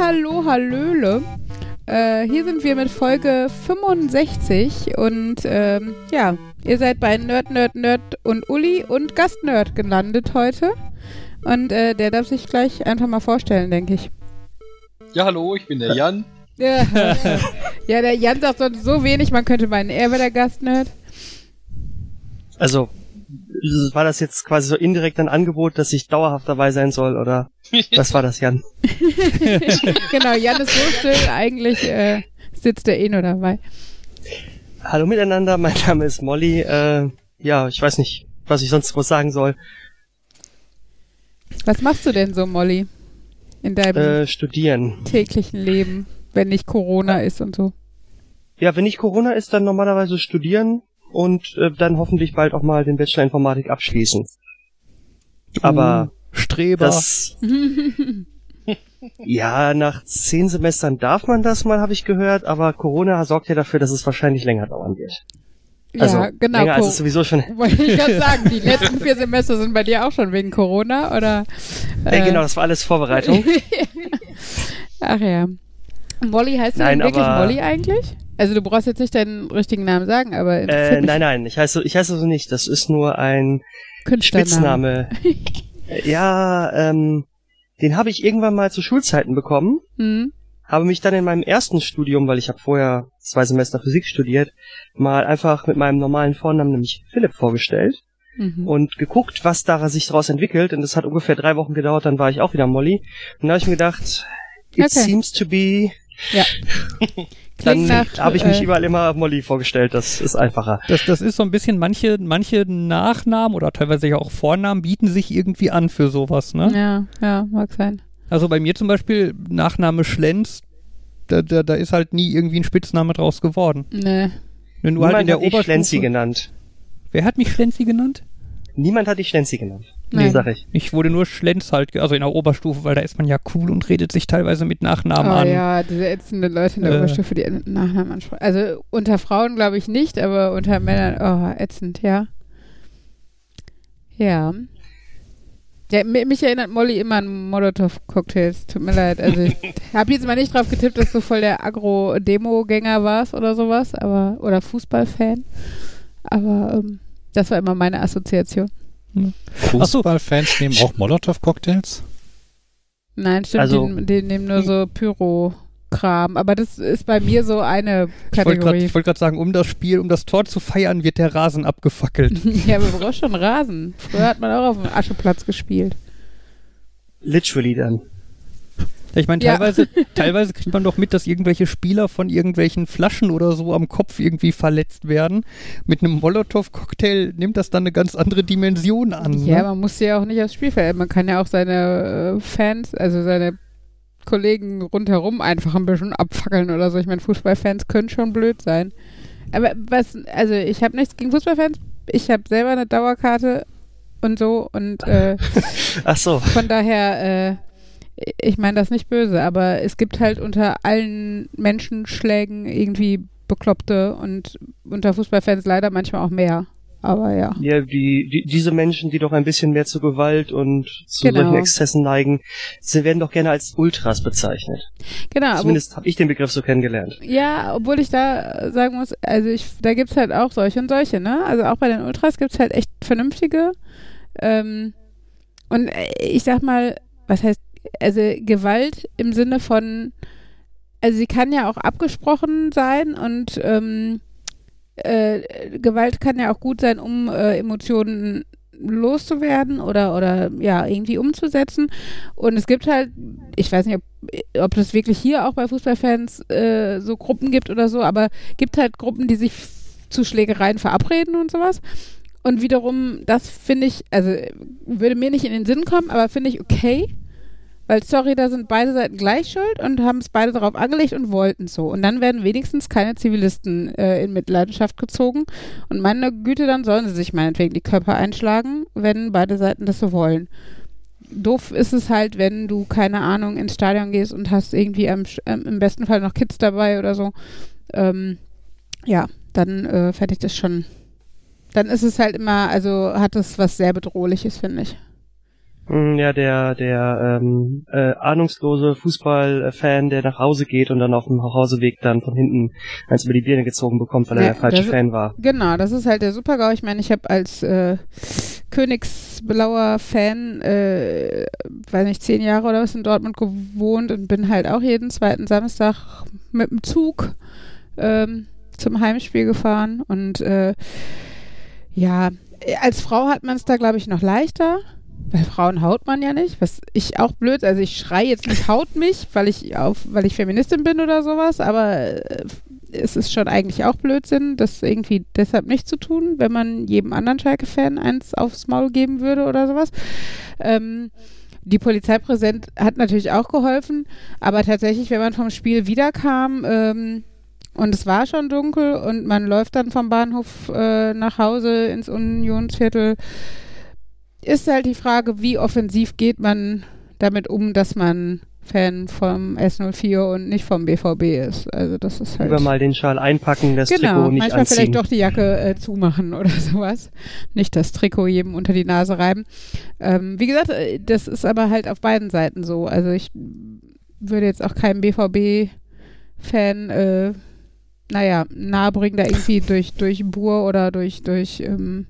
Hallo, hallöle. Äh, hier sind wir mit Folge 65 und ähm, ja, ihr seid bei Nerd, Nerd, Nerd und Uli und Gastnerd gelandet heute. Und äh, der darf sich gleich einfach mal vorstellen, denke ich. Ja, hallo, ich bin der Jan. Ja, ja, der Jan sagt sonst so wenig, man könnte meinen, er wäre der Gastnerd. Also, war das jetzt quasi so indirekt ein Angebot, dass ich dauerhaft dabei sein soll, oder was war das, Jan? genau, Jan ist so still, eigentlich äh, sitzt er eh nur dabei. Hallo miteinander, mein Name ist Molly. Äh, ja, ich weiß nicht, was ich sonst groß sagen soll. Was machst du denn so, Molly? In deinem Äh, studieren. täglichen Leben, wenn nicht Corona ist und so. Ja, wenn nicht Corona ist, dann normalerweise studieren und äh, dann hoffentlich bald auch mal den Bachelor Informatik abschließen. Aber Streber. das... ja, nach zehn Semestern darf man das mal, habe ich gehört, aber Corona sorgt ja dafür, dass es wahrscheinlich länger dauern wird. Also, ja, genau. länger als Co- es sowieso schon... Wollte ich gerade sagen, die letzten vier Semester sind bei dir auch schon wegen Corona, oder? Äh, genau, das war alles Vorbereitung. Ach ja. Molly heißt du Nein, denn wirklich Molly eigentlich? Also du brauchst jetzt nicht deinen richtigen Namen sagen, aber Äh, nein, nein, ich heiße, ich heiße so nicht. Das ist nur ein. Spitzname. Ja, ähm, den habe ich irgendwann mal zu Schulzeiten bekommen. Hm? Habe mich dann in meinem ersten Studium, weil ich habe vorher zwei Semester Physik studiert, mal einfach mit meinem normalen Vornamen, nämlich Philipp, vorgestellt Mhm. und geguckt, was da sich daraus entwickelt. Und das hat ungefähr drei Wochen gedauert, dann war ich auch wieder Molly. Und da habe ich mir gedacht, it Okay. seems to be. Ja. Dann Klingt nach, habe ich mich äh, überall immer Molly vorgestellt. Das ist einfacher. Das, das ist so ein bisschen, manche, manche Nachnamen oder teilweise ja auch Vornamen bieten sich irgendwie an für sowas, ne? Ja, ja, mag sein. Also bei mir zum Beispiel Nachname Schlenz, da, da, da ist halt nie irgendwie ein Spitzname draus geworden. Nee. Wenn du Niemand halt in der hat dich Schlenzi Oberstufe... genannt. Wer hat mich Schlenzi genannt? Niemand hat dich Schlenzi genannt. Nein. Nee, sag ich. Ich wurde nur Schlenz halt, also in der Oberstufe, weil da ist man ja cool und redet sich teilweise mit Nachnamen Oh an. ja, diese ätzenden Leute in der Äh. Oberstufe, die Nachnamen ansprechen. Also unter Frauen glaube ich nicht, aber unter Männern, oh, ätzend, ja. Ja. Ja, mi- mich erinnert Molly immer an Molotow-Cocktails. Tut mir leid. Also ich habe jetzt mal nicht drauf getippt, dass du voll der Agro-Demo-Gänger warst oder sowas, aber oder Fußballfan. Aber ähm, das war immer meine Assoziation. Fußballfans nehmen auch Molotow-Cocktails? Nein, stimmt, Also- die, die nehmen nur so Pyro-Kram. Aber das ist bei mir so eine Ich wollte Kategorie. gerade wollt sagen, um das Spiel, um das Tor zu feiern, wird der Rasen abgefackelt. Ja, aber man braucht schon Rasen. Früher hat man auch auf dem Ascheplatz gespielt. Literally dann. Ich meine, Ja. teilweise, teilweise kriegt man doch mit, dass irgendwelche Spieler von irgendwelchen Flaschen oder so am Kopf irgendwie verletzt werden. Mit einem Molotow-Cocktail nimmt das dann eine ganz andere Dimension an. Ja, ne? man muss ja auch nicht aufs Spielfeld. Man kann ja auch seine äh, Fans, also seine Kollegen rundherum einfach ein bisschen abfackeln oder so. Ich meine, Fußballfans können schon blöd sein. Aber was, also ich habe nichts gegen Fußballfans. Ich habe selber eine Dauerkarte und so und äh, Ach so. Von daher, äh, ich meine das nicht böse, aber es gibt halt unter allen Menschenschlägen irgendwie Bekloppte und unter Fußballfans leider manchmal auch mehr. Aber ja. Ja, die, die, diese Menschen, die doch ein bisschen mehr zu Gewalt und zu Genau. solchen Exzessen neigen, sie werden doch gerne als Ultras bezeichnet. Genau, Zumindest habe ich den Begriff so kennengelernt. ja, obwohl ich da sagen muss, also ich, da gibt's halt auch solche und solche, ne? Also auch bei den Ultras gibt's halt echt vernünftige. Ähm, und äh, ich sag mal, was heißt, also Gewalt im Sinne von, also sie kann ja auch abgesprochen sein und ähm, äh, Gewalt kann ja auch gut sein, um äh, Emotionen loszuwerden oder oder ja irgendwie umzusetzen. Und es gibt halt ich weiß nicht ob, ob das wirklich hier auch bei Fußballfans äh, so Gruppen gibt oder so aber gibt halt Gruppen die sich zu Schlägereien verabreden und sowas. Und wiederum das finde ich also würde mir nicht in den Sinn kommen aber finde ich okay weil, sorry, da sind beide Seiten gleich schuld und haben es beide darauf angelegt und wollten so. Und dann werden wenigstens keine Zivilisten äh, in Mitleidenschaft gezogen. Und meine Güte, dann sollen sie sich meinetwegen die Körper einschlagen, wenn beide Seiten das so wollen. Doof ist es halt, wenn du, keine Ahnung, ins Stadion gehst und hast irgendwie am, ähm, im besten Fall noch Kids dabei oder so. Ähm, ja, dann äh, fände das schon. Dann ist es halt immer, also hat es was sehr Bedrohliches, finde ich. Mm, Ja, der, der ähm, äh, ahnungslose Fußballfan, der nach Hause geht und dann auf dem Nachhauseweg dann von hinten eins über die Birne gezogen bekommt, weil er Ja, der falsche Fan war. Genau, das ist halt der Supergau. Ich meine, ich habe als äh, Königsblauer Fan, äh, weiß nicht, zehn Jahre oder was in Dortmund gewohnt und bin halt auch jeden zweiten Samstag mit dem Zug ähm, zum Heimspiel gefahren. Und äh, ja, als Frau hat man es da, glaube ich, noch leichter. Bei Frauen haut man ja nicht, was ich auch blöd, also ich schreie jetzt nicht haut mich, weil ich auf, weil ich Feministin bin oder sowas, aber äh, es ist schon eigentlich auch Blödsinn, das irgendwie deshalb nicht zu tun, wenn man jedem anderen Schalke-Fan eins aufs Maul geben würde oder sowas. Ähm, die Polizeipräsent hat natürlich auch geholfen, aber tatsächlich, wenn man vom Spiel wiederkam ähm, und es war schon dunkel und man läuft dann vom Bahnhof äh, nach Hause ins Unionsviertel, ist halt die Frage, wie offensiv geht man damit um, dass man Fan vom S04 und nicht vom BVB ist. Also das ist halt Lieber mal den Schal einpacken, das genau, Trikot nicht manchmal anziehen. vielleicht doch die Jacke äh, zumachen oder sowas. Nicht das Trikot jedem unter die Nase reiben. Ähm, wie gesagt, äh, das ist aber halt auf beiden Seiten so. Also ich würde jetzt auch keinem BVB-Fan, äh, naja, nahebringen, da irgendwie durch, durch Bur oder durch, durch ähm,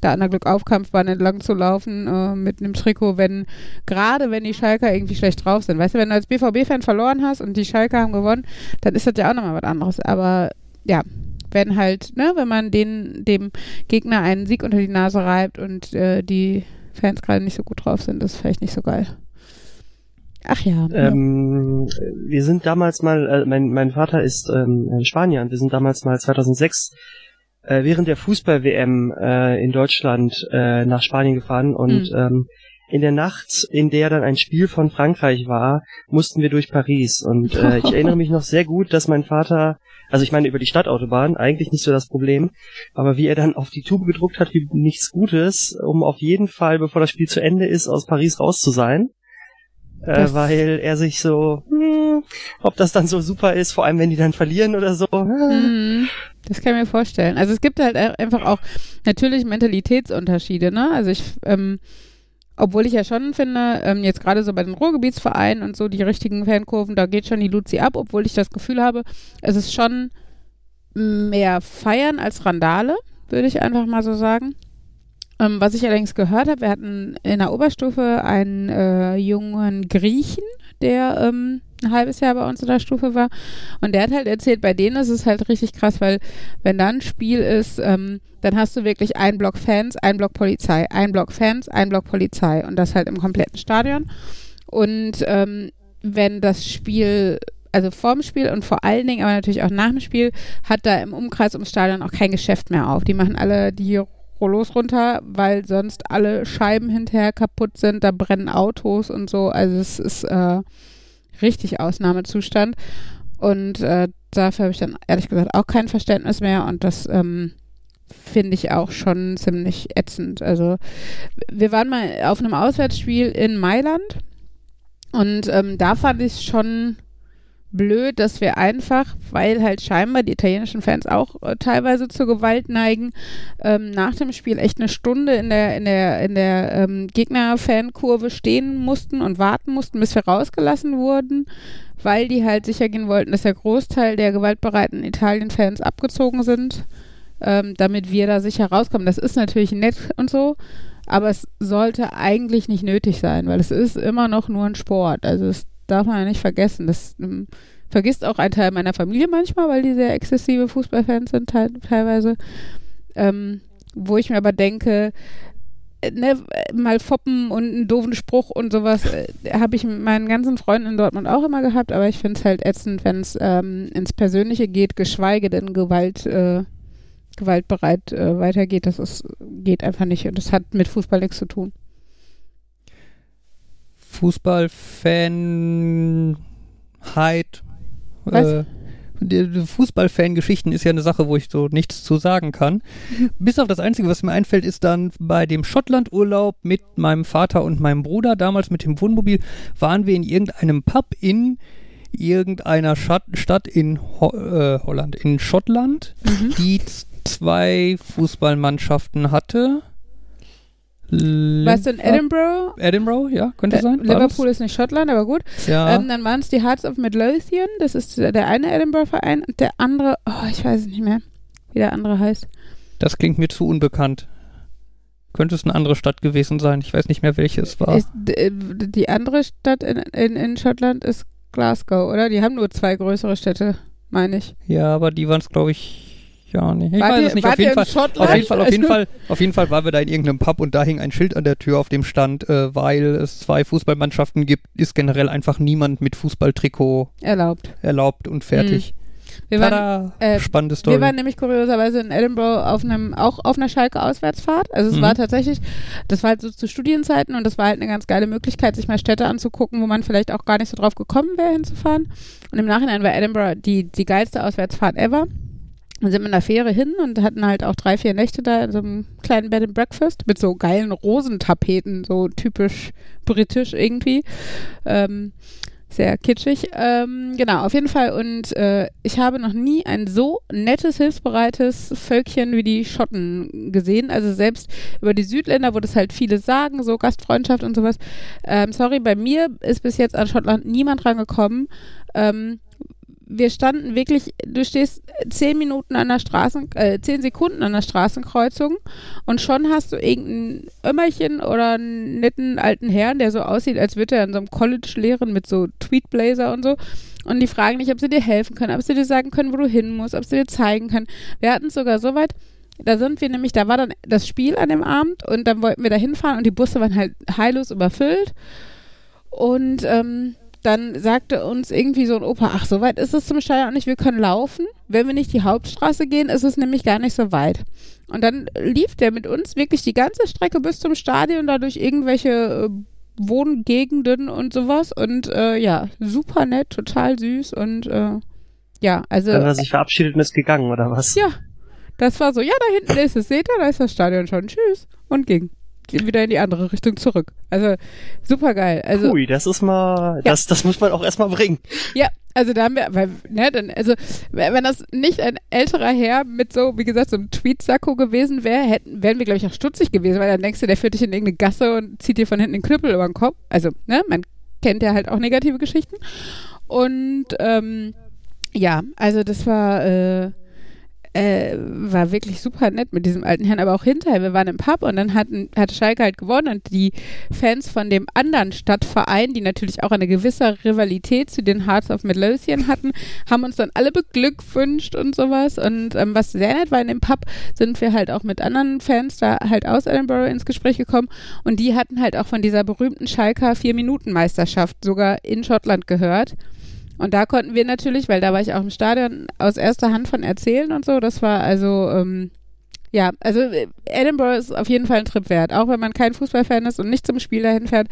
der Glück Aufkampfbahn entlang zu laufen äh, mit einem Trikot, wenn, gerade wenn die Schalker irgendwie schlecht drauf sind. Weißt du, wenn du als BVB-Fan verloren hast und die Schalker haben gewonnen, dann ist das ja auch nochmal was anderes. Aber ja, wenn halt, ne, wenn man den, dem Gegner einen Sieg unter die Nase reibt und äh, die Fans gerade nicht so gut drauf sind, ist vielleicht nicht so geil. Ach ja. Ähm, wir sind damals mal, äh, mein, mein Vater ist ähm, Spanier und wir sind damals mal 2006 äh, während der Fußball-WM äh, in Deutschland äh, nach Spanien gefahren und Mhm. ähm, in der Nacht, in der dann ein Spiel von Frankreich war, mussten wir durch Paris und äh, ich erinnere mich noch sehr gut, dass mein Vater, also ich meine über die Stadtautobahn, eigentlich nicht so das Problem, aber wie er dann auf die Tube gedruckt hat, wie nichts Gutes, um auf jeden Fall, bevor das Spiel zu Ende ist, aus Paris raus zu sein äh, weil er sich so, hm, ob das dann so super ist, vor allem wenn die dann verlieren oder so. Mhm. Das kann ich mir vorstellen. Also es gibt halt a- einfach auch natürlich Mentalitätsunterschiede, ne? Also ich, ähm, obwohl ich ja schon finde, ähm, jetzt gerade so bei den Ruhrgebietsvereinen und so, die richtigen Fankurven, da geht schon die Luzi ab, obwohl ich das Gefühl habe, es ist schon mehr Feiern als Randale, würde ich einfach mal so sagen. Ähm, was ich allerdings gehört habe, wir hatten in der Oberstufe einen äh, jungen Griechen, der ähm, ein halbes Jahr bei uns in der Stufe war. Und der hat halt erzählt, bei denen ist es halt richtig krass, weil wenn da ein Spiel ist, ähm, dann hast du wirklich ein Block Fans, ein Block Polizei, ein Block Fans, ein Block Polizei und das halt im kompletten Stadion. Und ähm, wenn das Spiel, also vorm Spiel und vor allen Dingen, aber natürlich auch nach dem Spiel, hat da im Umkreis ums Stadion auch kein Geschäft mehr auf. Die machen alle die Rollos runter, weil sonst alle Scheiben hinterher kaputt sind, da brennen Autos und so. Also es ist äh, richtig Ausnahmezustand. Und äh, dafür habe ich dann ehrlich gesagt auch kein Verständnis mehr und das ähm, finde ich auch schon ziemlich ätzend. Also wir waren mal auf einem Auswärtsspiel in Mailand und ähm, da fand ich schon blöd, dass wir einfach, weil halt scheinbar die italienischen Fans auch äh, teilweise zur Gewalt neigen, ähm, nach dem Spiel echt eine Stunde in der in der in der ähm, Gegner-Fankurve stehen mussten und warten mussten, bis wir rausgelassen wurden, weil die halt sicher gehen wollten, dass der Großteil der gewaltbereiten Italien-Fans abgezogen sind, ähm, damit wir da sicher rauskommen. Das ist natürlich nett und so, aber es sollte eigentlich nicht nötig sein, weil es ist immer noch nur ein Sport. Also es darf man ja nicht vergessen. Das ähm, vergisst auch ein Teil meiner Familie manchmal, weil die sehr exzessive Fußballfans sind teil teilweise. Ähm, wo ich mir aber denke, äh, ne, mal foppen und einen doofen Spruch und sowas äh, habe ich mit meinen ganzen Freunden in Dortmund auch immer gehabt, aber ich finde es halt ätzend, wenn es ähm, ins Persönliche geht, geschweige denn Gewalt, äh, gewaltbereit äh, weitergeht. Das ist, geht einfach nicht und das hat mit Fußball nichts zu tun. Fußballfanheit. Was? Äh, die- die Fußballfangeschichten ist ja eine Sache, wo ich so nichts zu sagen kann. Bis auf das Einzige, was mir einfällt, ist dann bei dem Schottlandurlaub mit meinem Vater und meinem Bruder, damals mit dem Wohnmobil, waren wir in irgendeinem Pub in irgendeiner Stadt in Ho äh, Holland, in Schottland, die z- zwei Fußballmannschaften hatte. Warst du in Edinburgh? Edinburgh, ja, könnte Äh, sein. Liverpool ist nicht Schottland, aber gut. Ja. Ähm, dann waren es die Hearts of Midlothian, das ist der eine Edinburgh-Verein und der andere, oh, ich weiß es nicht mehr, wie der andere heißt. das klingt mir zu unbekannt. Könnte es eine andere Stadt gewesen sein. Ich weiß nicht mehr, welche es war. Ist, äh, die andere Stadt in, in, in Schottland ist Glasgow, oder? Die haben nur zwei größere Städte, meine ich. Ja, aber die waren es, glaube ich, ja nicht. Ich Wart weiß ihr- es nicht. Auf jeden, Fall, auf jeden Fall, auf jeden Fall, auf jeden Fall waren wir da in irgendeinem Pub und da hing ein Schild an der Tür, auf dem stand, äh, weil es zwei Fußballmannschaften gibt, ist generell einfach niemand mit Fußballtrikot Erlaubt. erlaubt und fertig. Wir waren, Tada! äh, Spannende Story. wir waren nämlich kurioserweise in Edinburgh auf einem, auch auf einer Schalke-Auswärtsfahrt. Also es Mhm. war tatsächlich, das war halt so zu Studienzeiten und das war halt eine ganz geile Möglichkeit, sich mal Städte anzugucken, wo man vielleicht auch gar nicht so drauf gekommen wäre, hinzufahren. Und im Nachhinein war Edinburgh die, die geilste Auswärtsfahrt ever. Dann sind wir in der Fähre hin und hatten halt auch drei, vier Nächte da in so einem kleinen Bed and Breakfast mit so geilen Rosentapeten, so typisch britisch irgendwie. Ähm, sehr kitschig. Ähm, genau, auf jeden Fall. Und äh, ich habe noch nie ein so nettes, hilfsbereites Völkchen wie die Schotten gesehen. Also selbst über die Südländer, wo das halt viele sagen, so Gastfreundschaft und sowas. Ähm, sorry, bei mir ist bis jetzt an Schottland niemand rangekommen. Ähm, wir standen wirklich, du stehst zehn Minuten an der Straßen, äh, zehn Sekunden an der Straßenkreuzung und schon hast du irgendein Ömmerchen oder einen netten alten Herrn, der so aussieht, als würde er in so einem College lehren mit so Tweetblazer und so. Und die fragen dich, ob sie dir helfen können, ob sie dir sagen können, wo du hin musst, ob sie dir zeigen können. Wir hatten es sogar so weit, da sind wir nämlich, da war dann das Spiel an dem Abend und dann wollten wir da hinfahren und die Busse waren halt heillos überfüllt. Und ähm, dann sagte uns irgendwie so ein Opa, ach, so weit ist es zum Stadion nicht, wir können laufen. Wenn wir nicht die Hauptstraße gehen, ist es nämlich gar nicht so weit. Und dann lief der mit uns wirklich die ganze Strecke bis zum Stadion, da durch irgendwelche äh, Wohngegenden und sowas. Und äh, ja, super nett, total süß und äh, ja, also Dann hat er sich verabschiedet und ist gegangen, oder was? Ja. das war so, ja, da hinten ist es, seht ihr, da ist das Stadion schon, tschüss und ging. Wieder in die andere Richtung zurück. Also super geil. Also Hui, das ist mal, das, das muss man auch erstmal bringen. Ja, also da haben wir, weil, ne, dann, also, wenn das nicht ein älterer Herr mit so, wie gesagt, so einem Tweetsacko gewesen wäre, hätten, wären wir, glaube ich, auch stutzig gewesen, weil dann denkst du, der führt dich in irgendeine Gasse und zieht dir von hinten den Knüppel über den Kopf. Also, ne, man kennt ja halt auch negative Geschichten. Und, ähm, ja, also das war, äh, äh, war wirklich super nett mit diesem alten Herrn, aber auch hinterher, wir waren im Pub und dann hatten, hatte Schalke halt gewonnen und die Fans von dem anderen Stadtverein, die natürlich auch eine gewisse Rivalität zu den Hearts of Midlothian hatten, haben uns dann alle beglückwünscht und sowas und ähm, was sehr nett war in dem Pub, sind wir halt auch mit anderen Fans da halt aus Edinburgh ins Gespräch gekommen und die hatten halt auch von dieser berühmten Schalker Vier-Minuten-Meisterschaft sogar in Schottland gehört. Und da konnten wir natürlich, weil da war ich auch im Stadion, aus erster Hand von erzählen und so. Das war also, ähm, ja, also äh, Edinburgh ist auf jeden Fall ein Trip wert. Auch wenn man kein Fußballfan ist und nicht zum Spiel dahin fährt.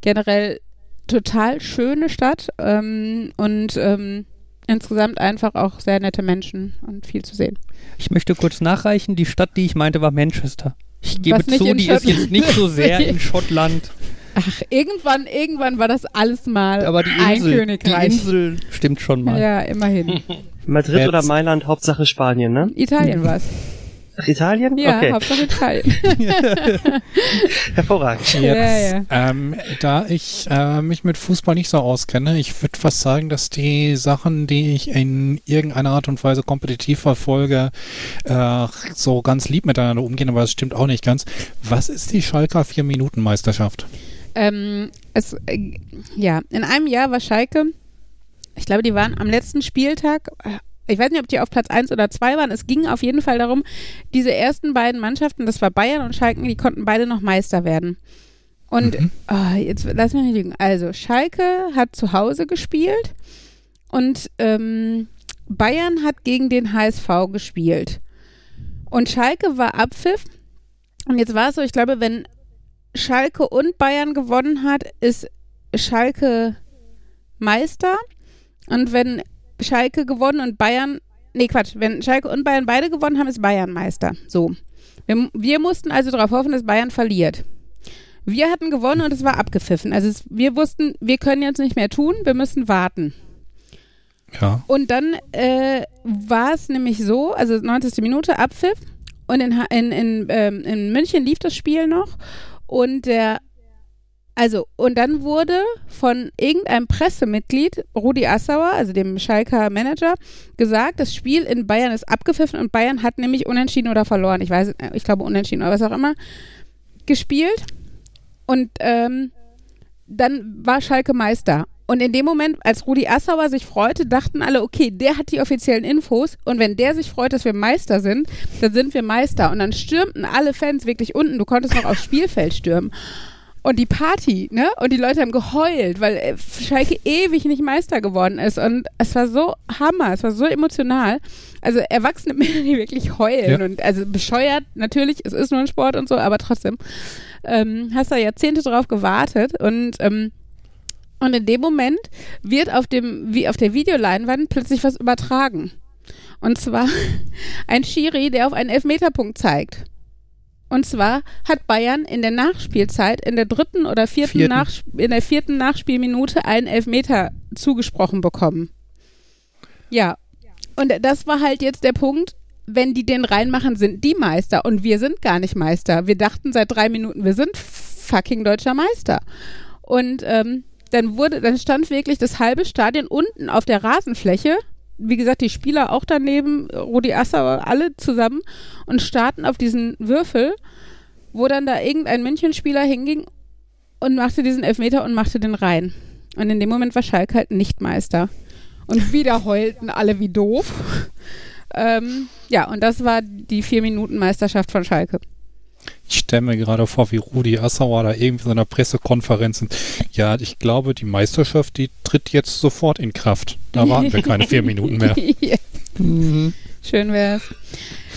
Generell total schöne Stadt ähm, und ähm, insgesamt einfach auch sehr nette Menschen und viel zu sehen. Ich möchte kurz nachreichen, die Stadt, die ich meinte, war Manchester. Ich gebe zu, die ist jetzt nicht so sehr in Schottland, Ach, irgendwann, irgendwann war das alles mal aber die ein Insel, die Königreich. Insel stimmt schon mal. Ja, immerhin. Madrid Jetzt- oder Mailand, Hauptsache Spanien, ne? Italien war's. Ach, Italien? Ja, okay, Hauptsache Italien. hervorragend. Ja, Jetzt, ja. Ähm, da ich äh, mich mit Fußball nicht so auskenne, ich würde fast sagen, dass die Sachen, die ich in irgendeiner Art und Weise kompetitiv verfolge, äh, so ganz lieb miteinander umgehen, aber das stimmt auch nicht ganz. Was ist die Schalker Vier-Minuten-Meisterschaft? Ähm, es, äh, ja, in einem Jahr war Schalke, ich glaube, die waren am letzten Spieltag, äh, ich weiß nicht, ob die auf Platz 1 oder 2 waren. Es ging auf jeden Fall darum, diese ersten beiden Mannschaften, das war Bayern und Schalke, die konnten beide noch Meister werden. Und Mhm. ah, jetzt lass mich nicht lügen. Also, Schalke hat zu Hause gespielt und ähm, Bayern hat gegen den HSV gespielt. Und Schalke war Abpfiff. Und jetzt war es so, ich glaube, wenn Schalke und Bayern gewonnen hat, ist Schalke Meister. Und wenn Schalke gewonnen und Bayern, nee Quatsch, wenn Schalke und Bayern beide gewonnen haben, ist Bayern Meister. So. Wir, wir mussten also darauf hoffen, dass Bayern verliert. Wir hatten gewonnen und es war abgepfiffen. Also es, wir wussten, wir können jetzt nicht mehr tun, wir müssen warten. Ja. Und dann äh, war es nämlich so, also 90. Minute Abpfiff und in, in, in, ähm, in München lief das Spiel noch Und der, also, und dann wurde von irgendeinem Pressemitglied, Rudi Assauer, also dem Schalker Manager, gesagt, das Spiel in Bayern ist abgepfiffen und Bayern hat nämlich unentschieden oder verloren. Ich weiß, ich glaube unentschieden oder was auch immer, gespielt. Und ähm, dann war Schalke Meister. Und in dem Moment, als Rudi Assauer sich freute, dachten alle, okay, der hat die offiziellen Infos und wenn der sich freut, dass wir Meister sind, dann sind wir Meister. Und dann stürmten alle Fans wirklich unten. Du konntest noch aufs Spielfeld stürmen. Und die Party, ne? Und die Leute haben geheult, weil äh, Schalke ewig nicht Meister geworden ist. Und es war so Hammer, es war so emotional. Also erwachsene Männer, die wirklich heulen Ja. und also bescheuert, natürlich, es ist nur ein Sport und so, aber trotzdem ähm, hast da Jahrzehnte drauf gewartet und ähm, und in dem Moment wird auf dem wie auf der Videoleinwand plötzlich was übertragen. Und zwar ein Schiri, der auf einen Elfmeterpunkt zeigt. Und zwar hat Bayern in der Nachspielzeit, in der dritten oder vierten, Vierten. Nachsp in der vierten Nachspielminute einen Elfmeter zugesprochen bekommen. Ja. Und das war halt jetzt der Punkt, wenn die den reinmachen, sind die Meister und wir sind gar nicht Meister. Wir dachten seit drei Minuten, wir sind fucking deutscher Meister. Und ähm, dann wurde, dann stand wirklich das halbe Stadion unten auf der Rasenfläche. Wie gesagt, die Spieler auch daneben, Rudi Assauer, alle zusammen und starten auf diesen Würfel, wo dann da irgendein Münchenspieler hinging und machte diesen Elfmeter und machte den rein. Und in dem Moment war Schalke halt nicht Meister. Und wieder heulten alle wie doof. ähm, ja, und das war die vier Minuten Meisterschaft von Schalke. Ich stelle mir gerade vor, wie Rudi Assauer da irgendwie so einer Pressekonferenz sind. Ja, ich glaube, die Meisterschaft, die tritt jetzt sofort in Kraft. Da warten wir keine vier Minuten mehr. Ja, Mhm. Schön wär's.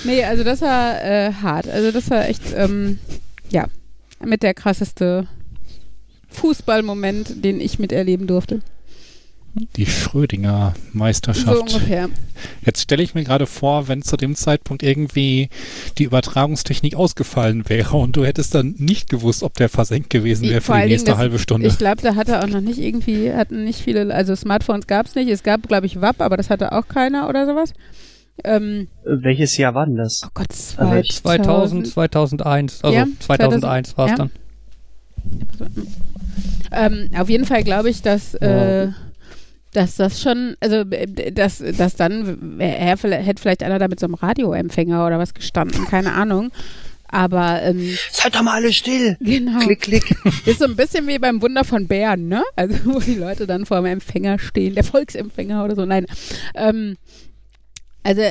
Nee, also das war äh, hart. Also das war echt, ähm, ja, mit der krasseste Fußballmoment, den ich miterleben durfte. Die Schrödinger So Meisterschaft. ungefähr. Jetzt stelle ich mir gerade vor, wenn zu dem Zeitpunkt irgendwie die Übertragungstechnik ausgefallen wäre und du hättest dann nicht gewusst, ob der versenkt gewesen wäre für die nächste das- halbe Stunde. Ich glaube, da hatte auch noch nicht irgendwie, hatten nicht viele, also Smartphones gab es nicht. Es gab, glaube ich, WAP, aber das hatte auch keiner oder sowas. Ähm, Äh, Welches Jahr war denn das? oh Gott, Also ich- 2000, 2001, also Ja, 2001 war es ja. dann. Ähm, auf jeden Fall glaube ich, dass, äh, dass das schon, also äh, dass, dass dann er hätte vielleicht einer da mit so einem Radioempfänger oder was gestanden, keine Ahnung. Aber ähm, Seid doch mal alle still! genau. Klick, klick. Ist so ein bisschen wie beim Wunder von Bären, ne? Also wo die Leute dann vor dem Empfänger stehen, der Volksempfänger oder so. Nein. Ähm, also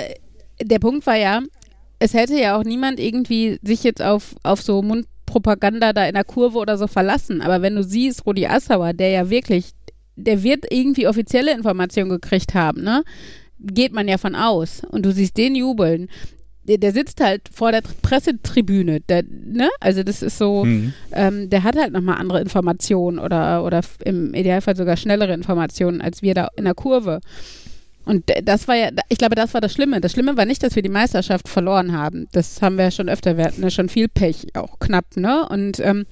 der Punkt war ja, es hätte ja auch niemand irgendwie sich jetzt auf, auf so Mundpropaganda da in der Kurve oder so verlassen. Aber wenn du siehst, Rudi Assauer, der ja wirklich, der wird irgendwie offizielle Informationen gekriegt haben, ne? Geht man ja von aus. Und du siehst den jubeln. Der, der sitzt halt vor der Pressetribüne, der, ne? Also das ist so, Hm. ähm, der hat halt nochmal andere Informationen oder, oder im Idealfall sogar schnellere Informationen als wir da in der Kurve. Und das war ja, ich glaube, das war das Schlimme. Das Schlimme war nicht, dass wir die Meisterschaft verloren haben. Das haben wir ja schon öfter, wir hatten ja schon viel Pech, auch knapp, ne? Und ähm,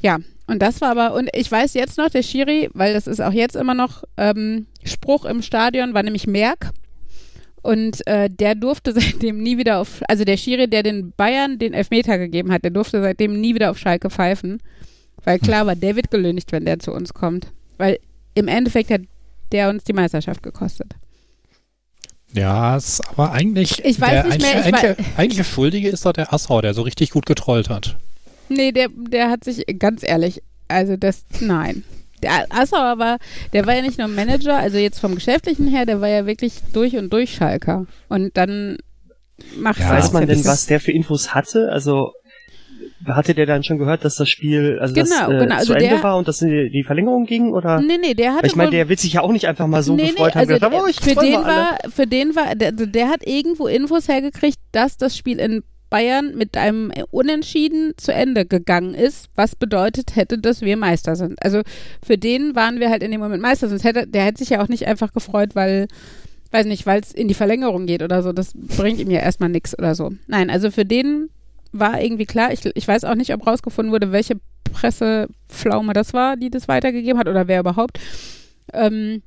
ja, und das war aber, und ich weiß jetzt noch, der Schiri, weil das ist auch jetzt immer noch ähm, Spruch im Stadion, war nämlich Merck. Und äh, der durfte seitdem nie wieder auf, also der Schiri, der den Bayern den Elfmeter gegeben hat, der durfte seitdem nie wieder auf Schalke pfeifen. Weil klar war, der wird gelüncht, wenn der zu uns kommt. Weil im Endeffekt hat der uns die Meisterschaft gekostet. Ja, ist aber eigentlich. Ich weiß der nicht mehr, eigentliche, ich eigentliche Schuldige ist doch der Assauer, der so richtig gut getrollt hat. Nee, der, der hat sich, ganz ehrlich, also das, nein. Der Assauer war, der war ja nicht nur Manager, also jetzt vom Geschäftlichen her, der war ja wirklich durch und durch Schalker. Und dann macht Ja, Weiß das man denn, was der für Infos hatte? Also hatte der dann schon gehört, dass das Spiel also das, Genau, äh, genau, also zu Ende der- war und dass die, die Verlängerung ging? Oder? Nee, nee, der hatte ich meine, der wird sich ja auch nicht einfach mal so nee, gefreut nee, haben. also gedacht, oh, ich für den war, für den war, der, also der hat irgendwo Infos hergekriegt, dass das Spiel in Bayern mit einem Unentschieden zu Ende gegangen ist, was bedeutet hätte, dass wir Meister sind. Also für den waren wir halt in dem Moment Meister, sonst hätte, der hätte sich ja auch nicht einfach gefreut, weil, weiß nicht, weil es in die Verlängerung geht oder so, das bringt ihm ja erstmal nichts oder so. Nein, also für den war irgendwie klar, ich, ich weiß auch nicht, ob rausgefunden wurde, welche Presseflaume das war, die das weitergegeben hat oder wer überhaupt. Ähm,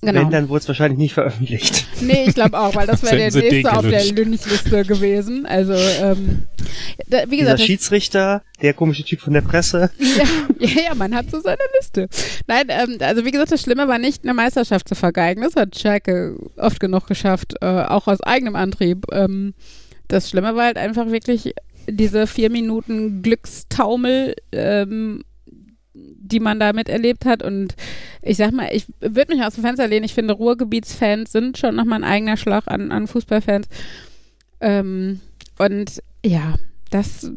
genau. Wenn, dann wurde es wahrscheinlich nicht veröffentlicht. Nee, ich glaube auch, weil das wäre der nächste auf der. Lynchliste gewesen. Also, ähm, Da, wie gesagt, das, Schiedsrichter, der komische Typ von der Presse. ja, ja, ja, man hat so seine Liste. Nein, ähm, also wie gesagt, das Schlimme war nicht, eine Meisterschaft zu vergeigen. Das hat Schalke oft genug geschafft, äh, auch aus eigenem Antrieb. Ähm, das Schlimme war halt einfach wirklich diese vier Minuten Glückstaumel, ähm, die man da miterlebt hat. Und ich sag mal, ich würde mich aus dem Fenster lehnen. Ich finde, Ruhrgebietsfans sind schon nochmal ein eigener Schlag an, an Fußballfans. Ähm, und ja, das,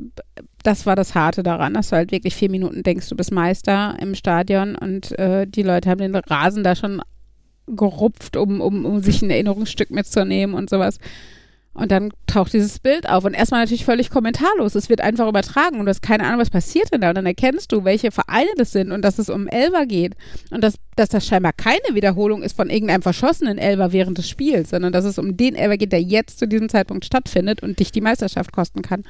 das war das Harte daran, dass du halt wirklich vier Minuten denkst, du bist Meister im Stadion und äh, die Leute haben den Rasen da schon gerupft, um, um, um sich ein Erinnerungsstück mitzunehmen und sowas. Und dann taucht dieses Bild auf und erstmal natürlich völlig kommentarlos. Es wird einfach übertragen und du hast keine Ahnung, was passiert denn da. Und dann erkennst du, welche Vereine das sind und dass es um Elber geht. Und dass, dass das scheinbar keine Wiederholung ist von irgendeinem verschossenen Elber während des Spiels, sondern dass es um den Elber geht, der jetzt zu diesem Zeitpunkt stattfindet und dich die Meisterschaft kosten kann.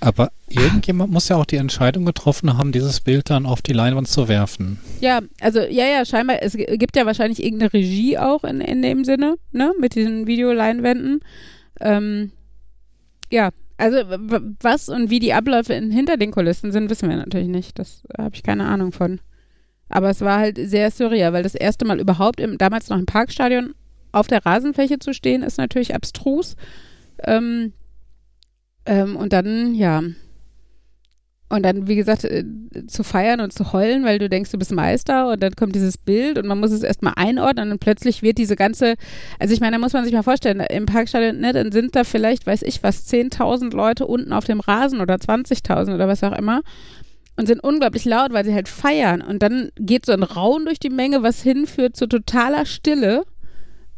Aber irgendjemand muss ja auch die Entscheidung getroffen haben, dieses Bild dann auf die Leinwand zu werfen. Ja, also ja, ja, scheinbar, es gibt ja wahrscheinlich irgendeine Regie auch in, in dem Sinne, ne, mit diesen Videoleinwänden. Ähm, ja, also was und wie die Abläufe in, hinter den Kulissen sind, wissen wir natürlich nicht. Das habe ich keine Ahnung von. Aber es war halt sehr surreal, weil das erste Mal überhaupt im, damals noch im Parkstadion auf der Rasenfläche zu stehen, ist natürlich abstrus. Ähm, ähm, und dann, ja. Und dann, wie gesagt, äh, zu feiern und zu heulen, weil du denkst, du bist Meister und dann kommt dieses Bild und man muss es erstmal einordnen und plötzlich wird diese ganze, also ich meine, da muss man sich mal vorstellen, im Parkstadion, ne, dann sind da vielleicht, weiß ich was, 10.000 Leute unten auf dem Rasen oder 20.000 oder was auch immer und sind unglaublich laut, weil sie halt feiern und dann geht so ein Raun durch die Menge, was hinführt zu totaler Stille.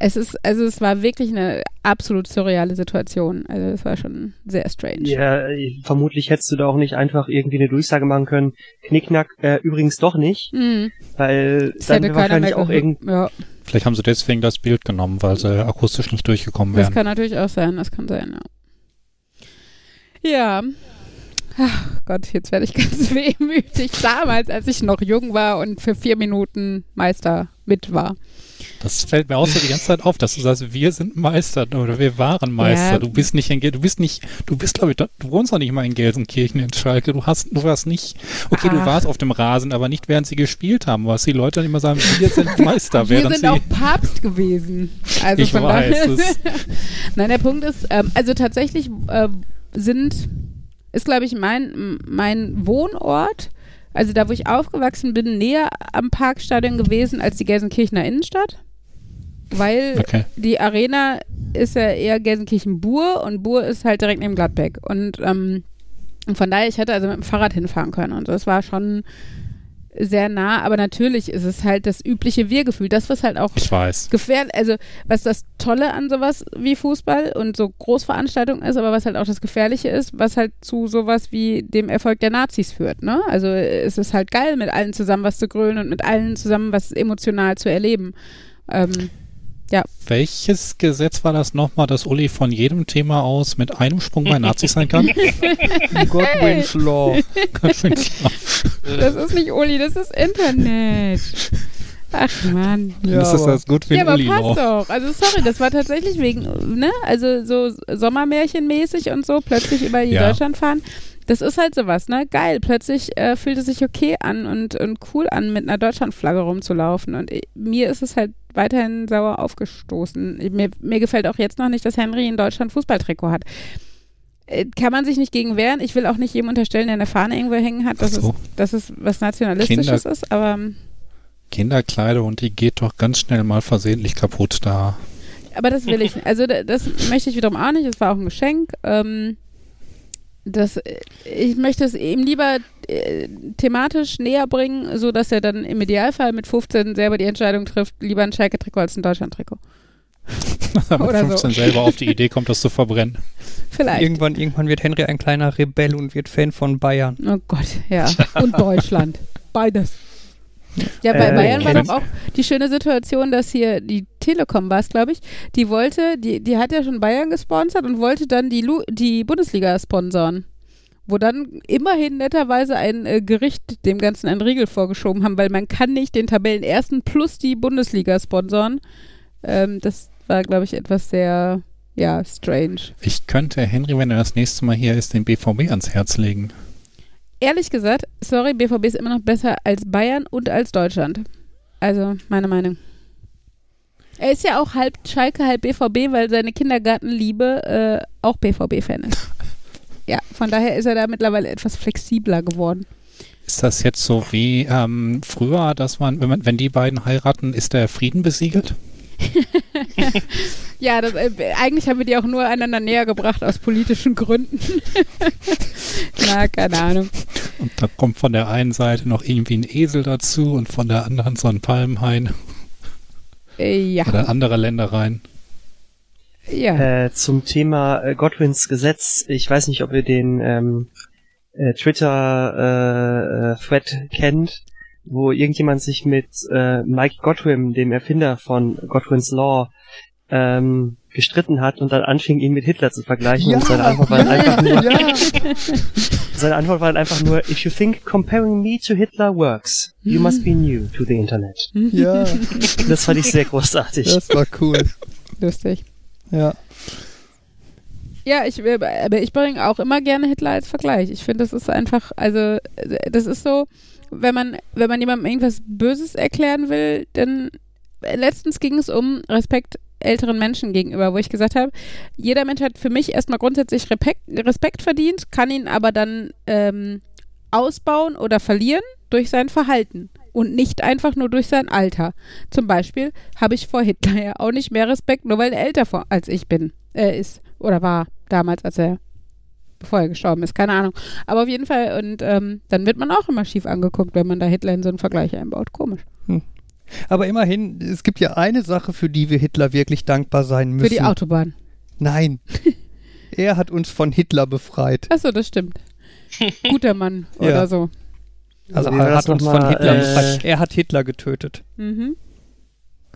Es ist, also es war wirklich eine absolut surreale Situation. Also es war schon sehr strange. Ja, äh, vermutlich hättest du da auch nicht einfach irgendwie eine Durchsage machen können. Knickknack, äh, übrigens doch nicht, Mhm. weil Das dann wäre wahrscheinlich auch gehört. irgend Ja, Vielleicht haben sie deswegen das Bild genommen, weil sie akustisch nicht durchgekommen das wären. kann natürlich auch sein. Das kann sein, ja. Ja. Ach Gott, jetzt werde ich ganz wehmütig. Damals, als ich noch jung war und für vier Minuten Meister mit war. Das fällt mir auch so die ganze Zeit auf, dass du sagst, wir sind Meister oder wir waren Meister. Ja. Du bist nicht in Gel du bist nicht, du bist glaube ich, du wohnst doch nicht mal in Gelsenkirchen in Schalke. Du hast, du warst nicht, okay, du Ach. warst auf dem Rasen, aber nicht während sie gespielt haben, was die Leute dann immer sagen, wir sind Meister, Wir sind auch Papst gewesen. Also Ich von weiß, Nein, der Punkt ist, ähm, also tatsächlich äh, sind, ist glaube ich mein, mein Wohnort, also da wo ich aufgewachsen bin, näher am Parkstadion gewesen als die Gelsenkirchener Innenstadt. Weil Okay. die Arena ist ja eher Gelsenkirchen-Bur und Bur ist halt direkt neben Gladbeck. Und ähm, von daher, ich hätte also mit dem Fahrrad hinfahren können und das war schon sehr nah, aber natürlich ist es halt das übliche Wir-Gefühl. Das, was halt auch Ich weiß. gefährlich, also was das Tolle an sowas wie Fußball und so Großveranstaltungen ist, aber was halt auch das Gefährliche ist, was halt zu sowas wie dem Erfolg der Nazis führt, ne? Also es ist halt geil, mit allen zusammen was zu grölen und mit allen zusammen was emotional zu erleben. Ähm, Welches Gesetz war das nochmal, dass Uli von jedem Thema aus mit einem Sprung bei Nazis sein kann? Godwin's Law. Godwin's Law. das ist nicht Uli, das ist Internet. Ach Mann. das ist das Goodwin Ja, aber Uli passt doch. Also sorry, das war tatsächlich wegen, ne, also so Sommermärchenmäßig und so, plötzlich über die Ja. Deutschland fahren. Das ist halt sowas, ne? Geil. Plötzlich äh, fühlt es sich okay an und, und cool an, mit einer Deutschlandflagge rumzulaufen. Und ich, mir ist es halt weiterhin sauer aufgestoßen. Ich, mir, mir gefällt auch jetzt noch nicht, dass Henry in Deutschland Fußballtrikot hat. Äh, Kann man sich nicht gegen wehren. Ich will auch nicht jedem unterstellen, der eine Fahne irgendwo hängen hat, dass, so. es, dass es was Nationalistisches Kinder- ist, aber ähm, Kinderkleider und die geht doch ganz schnell mal versehentlich kaputt da. Aber das will ich nicht. Also da- das möchte ich wiederum auch nicht. Es war auch ein Geschenk. Ähm, das, äh, ich möchte es ihm lieber äh, thematisch näher bringen, so dass er dann im Idealfall mit 15 selber die Entscheidung trifft, lieber ein Schalke-Trikot als ein Deutschland-Trikot. Mit Oder so. 15 selber auf die Idee kommt, das zu verbrennen. Vielleicht. Irgendwann, irgendwann wird Henry ein kleiner Rebell und wird Fan von Bayern. Oh Gott, ja. Und Deutschland. Beides. Ja, bei Äh, Bayern war doch auch die schöne Situation, dass hier die Telekom war es, glaube ich, die wollte, die, die hat ja schon Bayern gesponsert und wollte dann die, Lu die Bundesliga sponsoren. Wo dann immerhin netterweise ein äh, Gericht dem Ganzen einen Riegel vorgeschoben haben, weil man kann nicht den Tabellenersten plus die Bundesliga sponsoren. Ähm, das war, glaube ich, etwas sehr ja, strange. Ich könnte Henry, wenn er das nächste Mal hier ist, den BVB ans Herz legen. Ehrlich gesagt, sorry, BVB ist immer noch besser als Bayern und als Deutschland. Also, meine Meinung. Er ist ja auch halb Schalke, halb BVB, weil seine Kindergartenliebe äh, auch BVB-Fan ist. Ja, von daher ist er da mittlerweile etwas flexibler geworden. Ist das jetzt so wie ähm, früher, dass man, wenn, man, wenn die beiden heiraten, ist der Frieden besiegelt? Ja, das, äh, eigentlich haben wir die auch nur einander näher gebracht aus politischen Gründen. Na, keine Ahnung. Und da kommt von der einen Seite noch irgendwie ein Esel dazu und von der anderen so ein Palmhain Äh, ja, oder andere Ländereien. ja. Äh, zum Thema äh, Godwins Gesetz. Ich weiß nicht, ob ihr den ähm, äh, Twitter-Thread kennt, wo irgendjemand sich mit äh, Mike Godwin, dem Erfinder von Godwin's Law, ähm, gestritten hat und dann anfing, ihn mit Hitler zu vergleichen. und seine Antwort war einfach nur, seine Antwort war einfach nur, if you think comparing me to Hitler works, you must be new to the Internet. Ja, Das fand ich sehr großartig. das war cool. Lustig. Ja. Ja, ich, will- aber ich bringe auch immer gerne Hitler als Vergleich. Ich finde, das ist einfach, also das ist so, wenn man, wenn man jemandem irgendwas Böses erklären will, dann letztens ging es um Respekt älteren Menschen gegenüber, wo ich gesagt habe, jeder Mensch hat für mich erstmal grundsätzlich Respekt, verdient, kann ihn aber dann ähm, ausbauen oder verlieren durch sein Verhalten und nicht einfach nur durch sein Alter. Zum Beispiel habe ich vor Hitler ja auch nicht mehr Respekt, nur weil er älter als ich bin, äh, ist oder war damals, als er bevor er gestorben ist, keine Ahnung. Aber auf jeden Fall, und ähm, dann wird man auch immer schief angeguckt, wenn man da Hitler in so einen Vergleich einbaut. Komisch. Aber immerhin, es gibt ja eine Sache, für die wir Hitler wirklich dankbar sein müssen. Für die Autobahn. Nein. er hat uns von Hitler befreit. Achso, das stimmt. Guter Mann Ja. oder so. Also war er hat uns von Hitler äh, befreit. Er hat Hitler getötet. Mhm.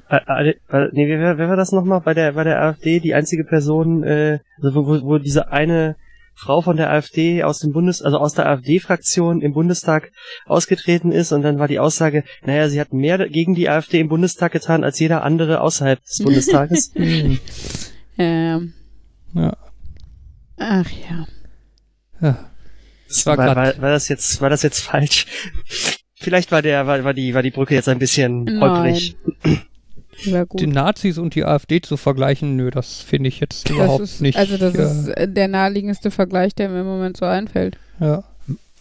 Äh, äh, äh, nee, wer, wer war das nochmal bei der bei der AfD? Die einzige Person, äh, also wo, wo, wo diese eine Frau von der AfD aus dem Bundes, also aus der AfD-Fraktion im Bundestag ausgetreten ist und dann war die Aussage, naja, sie hat mehr gegen die AfD im Bundestag getan als jeder andere außerhalb des Bundestages. Hm. Ähm, Ja. ach ja. ja. Das war war, war, war das jetzt war das jetzt falsch? Vielleicht war der war, war die war die Brücke jetzt ein bisschen holprig. Die Nazis und die AfD zu vergleichen, nö, das finde ich jetzt überhaupt ist, nicht. Also das ja, ist äh, der naheliegendste Vergleich, der mir im Moment so einfällt. ja.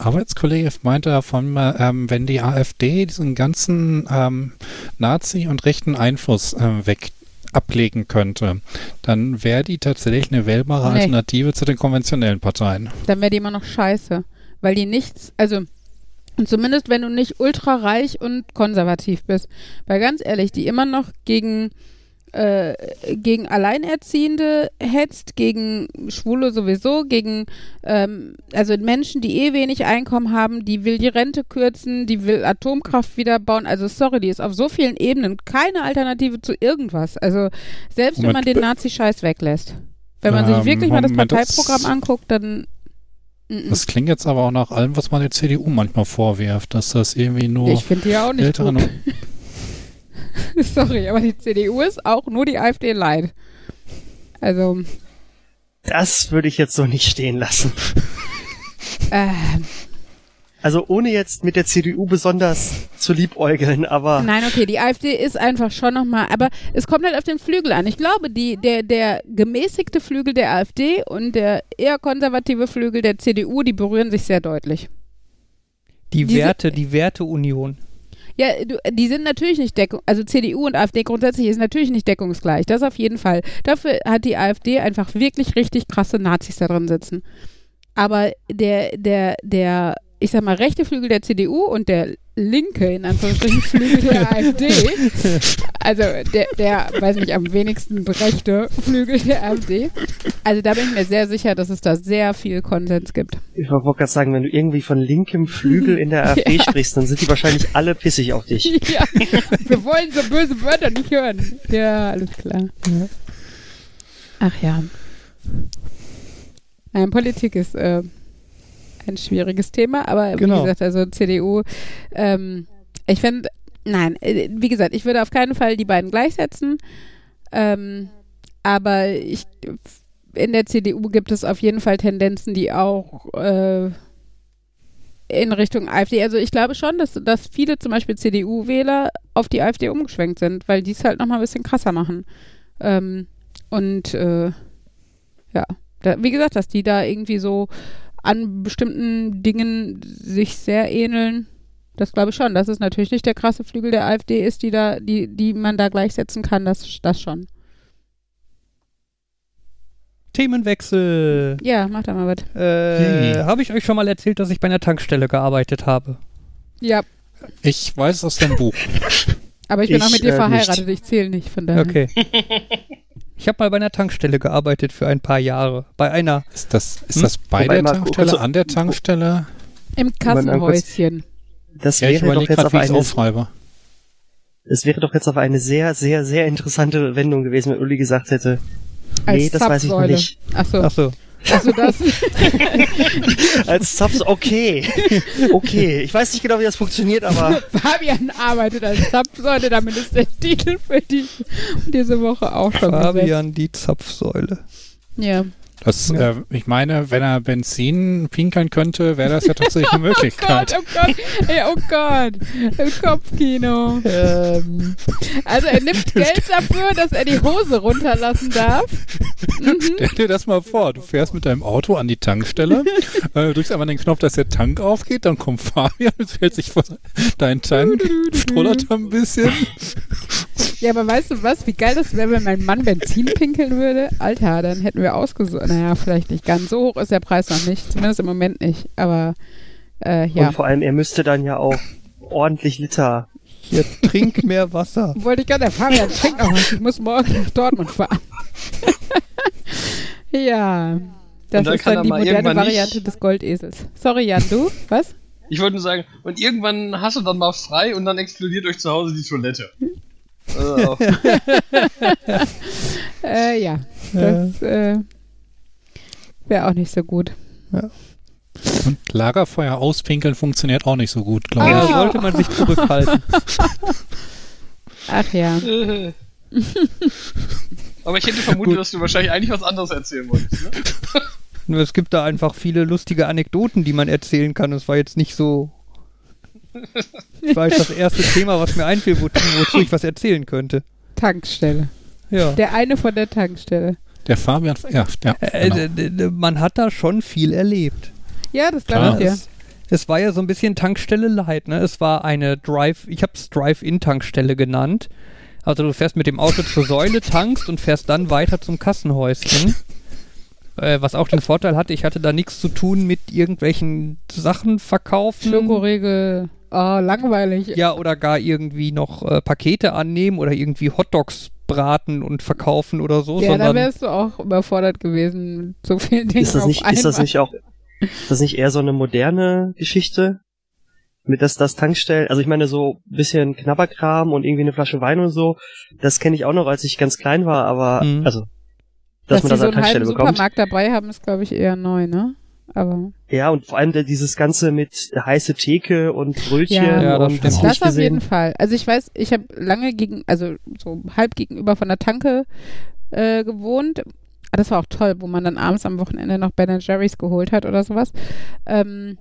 Arbeitskollege meinte davon, ähm, wenn die AfD diesen ganzen ähm, Nazi- und rechten Einfluss äh, weg ablegen könnte, dann wäre die tatsächlich eine wählbare Nee. Alternative zu den konventionellen Parteien. Dann wäre die immer noch scheiße. Weil die nichts, also und zumindest wenn du nicht ultra reich und konservativ bist. Weil ganz ehrlich, die immer noch gegen, äh, gegen Alleinerziehende hetzt, gegen Schwule sowieso, gegen ähm, also Menschen, die eh wenig Einkommen haben, die will die Rente kürzen, die will Atomkraft wieder bauen. Also sorry, die ist auf so vielen Ebenen keine Alternative zu irgendwas. Also selbst wenn man Moment, den Nazi-Scheiß weglässt. Wenn man sich Ähm, wirklich mal das Moment, Parteiprogramm anguckt, dann. Das klingt jetzt aber auch nach allem, was man der CDU manchmal vorwirft, dass das irgendwie nur Ich finde die ja auch nicht älteren gut. Sorry, aber die CDU ist auch nur die AfD leid. Also, Das würde ich jetzt so nicht stehen lassen. äh, Also ohne jetzt mit der CDU besonders zu liebäugeln, aber nein, okay, die AfD ist einfach schon nochmal, aber es kommt halt auf den Flügel an. Ich glaube, die, der, der gemäßigte Flügel der AfD und der eher konservative Flügel der CDU, die berühren sich sehr deutlich. Die Diese- Werte, die Werteunion. Ja, du, die sind natürlich nicht deckung, also CDU und AfD grundsätzlich ist natürlich nicht deckungsgleich, das auf jeden Fall. Dafür hat die AfD einfach wirklich richtig krasse Nazis da drin sitzen. Aber der, der, der, ich sag mal, rechte Flügel der CDU und der linke, in Anführungsstrichen, Flügel der AfD, also der, der, weiß nicht, am wenigsten rechte Flügel der AfD, also da bin ich mir sehr sicher, dass es da sehr viel Konsens gibt. ich wollte gerade sagen, wenn du irgendwie von linkem Flügel in der AfD Ja. sprichst, dann sind die wahrscheinlich alle pissig auf dich. Ja, wir wollen so böse Wörter nicht hören. Ja, alles klar. Ach ja. Nein, Politik ist äh, ein schwieriges Thema, aber Genau. wie gesagt, also CDU, ähm, ich finde, nein, äh, wie gesagt, ich würde auf keinen Fall die beiden gleichsetzen. Ähm, aber ich, in der CDU gibt es auf jeden Fall Tendenzen, die auch äh, in Richtung AfD. Also ich glaube schon, dass, dass viele zum Beispiel CDU-Wähler auf die AfD umgeschwenkt sind, weil die es halt nochmal ein bisschen krasser machen. Ähm, und äh, ja, da, wie gesagt, dass die da irgendwie so an bestimmten Dingen sich sehr ähneln. Das glaube ich schon. Dass es natürlich nicht der krasse Flügel der AfD ist, die da, die, die man da gleichsetzen kann, das, das schon. Themenwechsel. Ja, mach da mal was. Äh, Yay. habe ich euch schon mal erzählt, dass ich bei einer Tankstelle gearbeitet habe? Ja, Ich weiß aus dem Buch. aber ich bin Ich, auch mit dir äh, verheiratet, ich zähle nicht, von daher. Okay. Ich habe mal bei einer Tankstelle gearbeitet für ein paar Jahre. Bei einer. Ist das, ist Hm? das bei Wobei der Tankstelle, kurz- an der Tankstelle? Im Kassenhäuschen. Das Ja, ich wäre doch jetzt gerade, auf eine, aufschreibe. es wäre doch jetzt auf eine sehr, sehr, sehr interessante Wendung gewesen, wenn Uli gesagt hätte, Als nee, das weiß ich noch nicht. Achso, Achso. Also das. Als Zaps, okay. Okay. Ich weiß nicht genau, wie das funktioniert, aber Fabian arbeitet als Zapfsäule, damit ist der Titel für die, diese Woche auch schon gesetzt. Fabian die Zapfsäule. Ja. Das, Ja. äh, ich meine, wenn er Benzin pinkeln könnte, wäre das ja tatsächlich eine Oh Gott, Möglichkeit. oh Gott, ey, oh Gott, im Kopfkino. Ähm, Also er nimmt Geld dafür, dass er die Hose runterlassen darf. Mhm. Stell dir das mal vor, du fährst mit deinem Auto an die Tankstelle, äh, drückst einmal den Knopf, dass der Tank aufgeht, dann kommt Fabian, stellt sich vor deinen Tank, strullert da ein bisschen. Ja, aber weißt du was, wie geil das wäre, wenn mein Mann Benzin pinkeln würde? Alter, dann hätten wir ausgesucht. Naja, vielleicht nicht ganz. So hoch ist der Preis noch nicht. Zumindest im Moment nicht. Aber äh, ja. und vor allem, er müsste dann ja auch ordentlich Liter. hier, trink mehr Wasser. Wollte ich gerade, der Fabian trinkt noch was. Ich muss morgen nach Dortmund fahren. ja. Das dann ist dann die moderne Variante nicht- des Goldesels. Sorry, Jan, du? Was? Ich wollte nur sagen, und irgendwann hast du dann mal frei und dann explodiert euch zu Hause die Toilette. Also, Äh, ja. Das äh, wäre auch nicht so gut. Und Lagerfeuer auspinkeln funktioniert auch nicht so gut, glaube Da ich. Ah. sollte man sich zurückhalten. Ach ja. Aber ich hätte vermutet, dass du wahrscheinlich eigentlich was anderes erzählen wolltest. Ne? Nur es gibt da einfach viele lustige Anekdoten, die man erzählen kann. Es war jetzt nicht so. Das war jetzt das erste Thema, was mir einfiel, wozu, wozu ich was erzählen könnte. Tankstelle. Ja. Der eine von der Tankstelle. Der Fabian, ja, ja Äh, genau. man hat da schon viel erlebt. Ja, das glaube ich dir. Es, es war ja so ein bisschen Tankstelle Light, ne? Es war eine Drive, ich habe es Drive-In-Tankstelle genannt. Also du fährst mit dem Auto zur Säule, tankst und fährst dann weiter zum Kassenhäuschen. Äh, was auch den Vorteil hatte, ich hatte da nichts zu tun mit irgendwelchen Sachen verkaufen. Schokoriegel. Oh, langweilig. Ja, oder gar irgendwie noch äh, Pakete annehmen oder irgendwie Hotdogs braten und verkaufen oder so, Ja, da sondern wärst du auch überfordert gewesen mit so vielen Dingen Ist das auf nicht, einmal. ist das nicht auch, ist das nicht eher so eine moderne Geschichte? Mit das, das Tankstellen, also ich meine so ein bisschen Knabberkram und irgendwie eine Flasche Wein und so, das kenne ich auch noch, als ich ganz klein war, aber, Mhm. also, dass, Dass man sie das so an der einen halben Tankstelle bekommt. Supermarkt dabei haben, ist, glaube ich, eher neu, ne? Aber Ja, und vor allem dieses Ganze mit heiße Theke und Brötchen Ja. Ja, das und das nicht auf jeden. Fall. Also ich weiß, ich habe lange gegen, also so halb gegenüber von der Tanke äh, gewohnt. Das war auch toll, wo man dann abends am Wochenende noch Ben Jerry's geholt hat oder sowas. Ähm,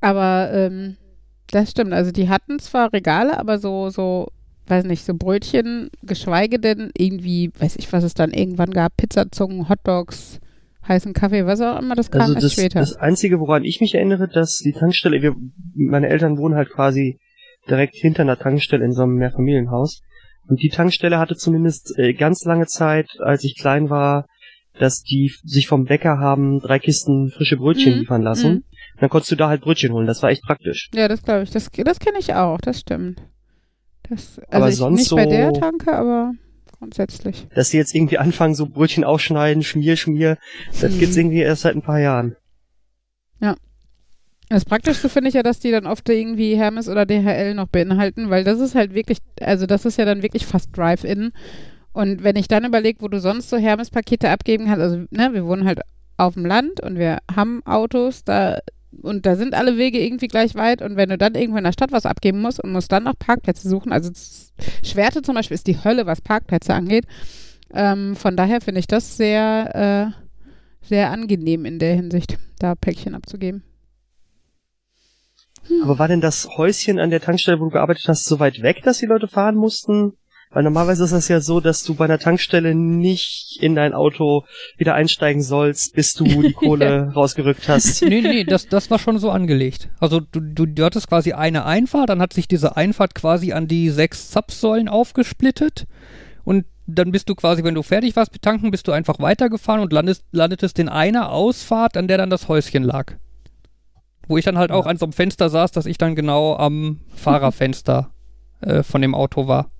aber ähm, das stimmt. Also die hatten zwar Regale, aber so, so, weiß nicht, so Brötchen, geschweige denn irgendwie, weiß ich, was es dann irgendwann gab, Pizzazungen, Hotdogs, heißen Kaffee, was auch immer, das kam Also erst das, später. das Einzige, woran ich mich erinnere, dass die Tankstelle, wir, meine Eltern wohnen halt quasi direkt hinter einer Tankstelle in so einem Mehrfamilienhaus. Und die Tankstelle hatte zumindest äh, ganz lange Zeit, als ich klein war, dass die sich vom Bäcker haben drei Kisten frische Brötchen Mhm, liefern lassen. mhm. Dann konntest du da halt Brötchen holen. Das war echt praktisch. Ja, das glaube ich. Das, das kenne ich auch, das stimmt. Das, also Aber sonst nicht bei so- der Tanke, aber grundsätzlich. Dass die jetzt irgendwie anfangen, so Brötchen aufschneiden, Schmier, Schmier, das Mhm. gibt's irgendwie erst seit ein paar Jahren. Das Praktischste finde ich ja, dass die dann oft irgendwie Hermes oder DHL noch beinhalten, weil das ist halt wirklich, also das ist ja dann wirklich fast Drive-In. Und wenn ich dann überlege, wo du sonst so Hermes-Pakete abgeben kannst, also ne, wir wohnen halt auf dem Land und wir haben Autos, da und da sind alle Wege irgendwie gleich weit und wenn du dann irgendwo in der Stadt was abgeben musst und musst dann noch Parkplätze suchen, also Schwerte zum Beispiel ist die Hölle, was Parkplätze angeht, Ähm, von daher finde ich das sehr, äh, sehr angenehm in der Hinsicht, da Päckchen abzugeben. Aber war denn das Häuschen an der Tankstelle, wo du gearbeitet hast, so weit weg, dass die Leute fahren mussten? Weil normalerweise ist das ja so, dass du bei einer Tankstelle nicht in dein Auto wieder einsteigen sollst, bis du die Kohle rausgerückt hast. nee, nee, das, das war schon so angelegt. Also du, du, du hattest quasi eine Einfahrt, dann hat sich diese Einfahrt quasi an die sechs Zapfsäulen aufgesplittet und dann bist du quasi, wenn du fertig warst mit tanken, bist du einfach weitergefahren und landest, landetest in einer Ausfahrt, an der dann das Häuschen lag. Wo ich dann halt auch an so einem Fenster saß, dass ich dann genau am Fahrerfenster äh, von dem Auto war.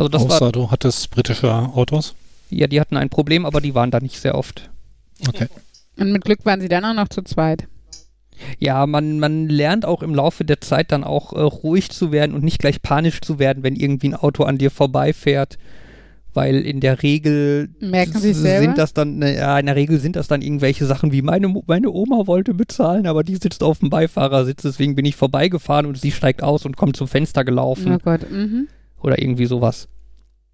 Also das Außer war, du hattest britische Autos. ja, die hatten ein Problem, aber die waren da nicht sehr oft. Okay. Und mit Glück waren sie dann auch noch zu zweit. Ja, man, man lernt auch im Laufe der Zeit dann auch äh, ruhig zu werden und nicht gleich panisch zu werden, wenn irgendwie ein Auto an dir vorbeifährt. Weil in der Regel Merken Sie es selber? sind das dann, ne, ja, in der Regel sind das dann irgendwelche Sachen wie meine, meine Oma wollte bezahlen, aber die sitzt auf dem Beifahrersitz, deswegen bin ich vorbeigefahren und sie steigt aus und kommt zum Fenster gelaufen Oh Gott, mhm. oder irgendwie sowas.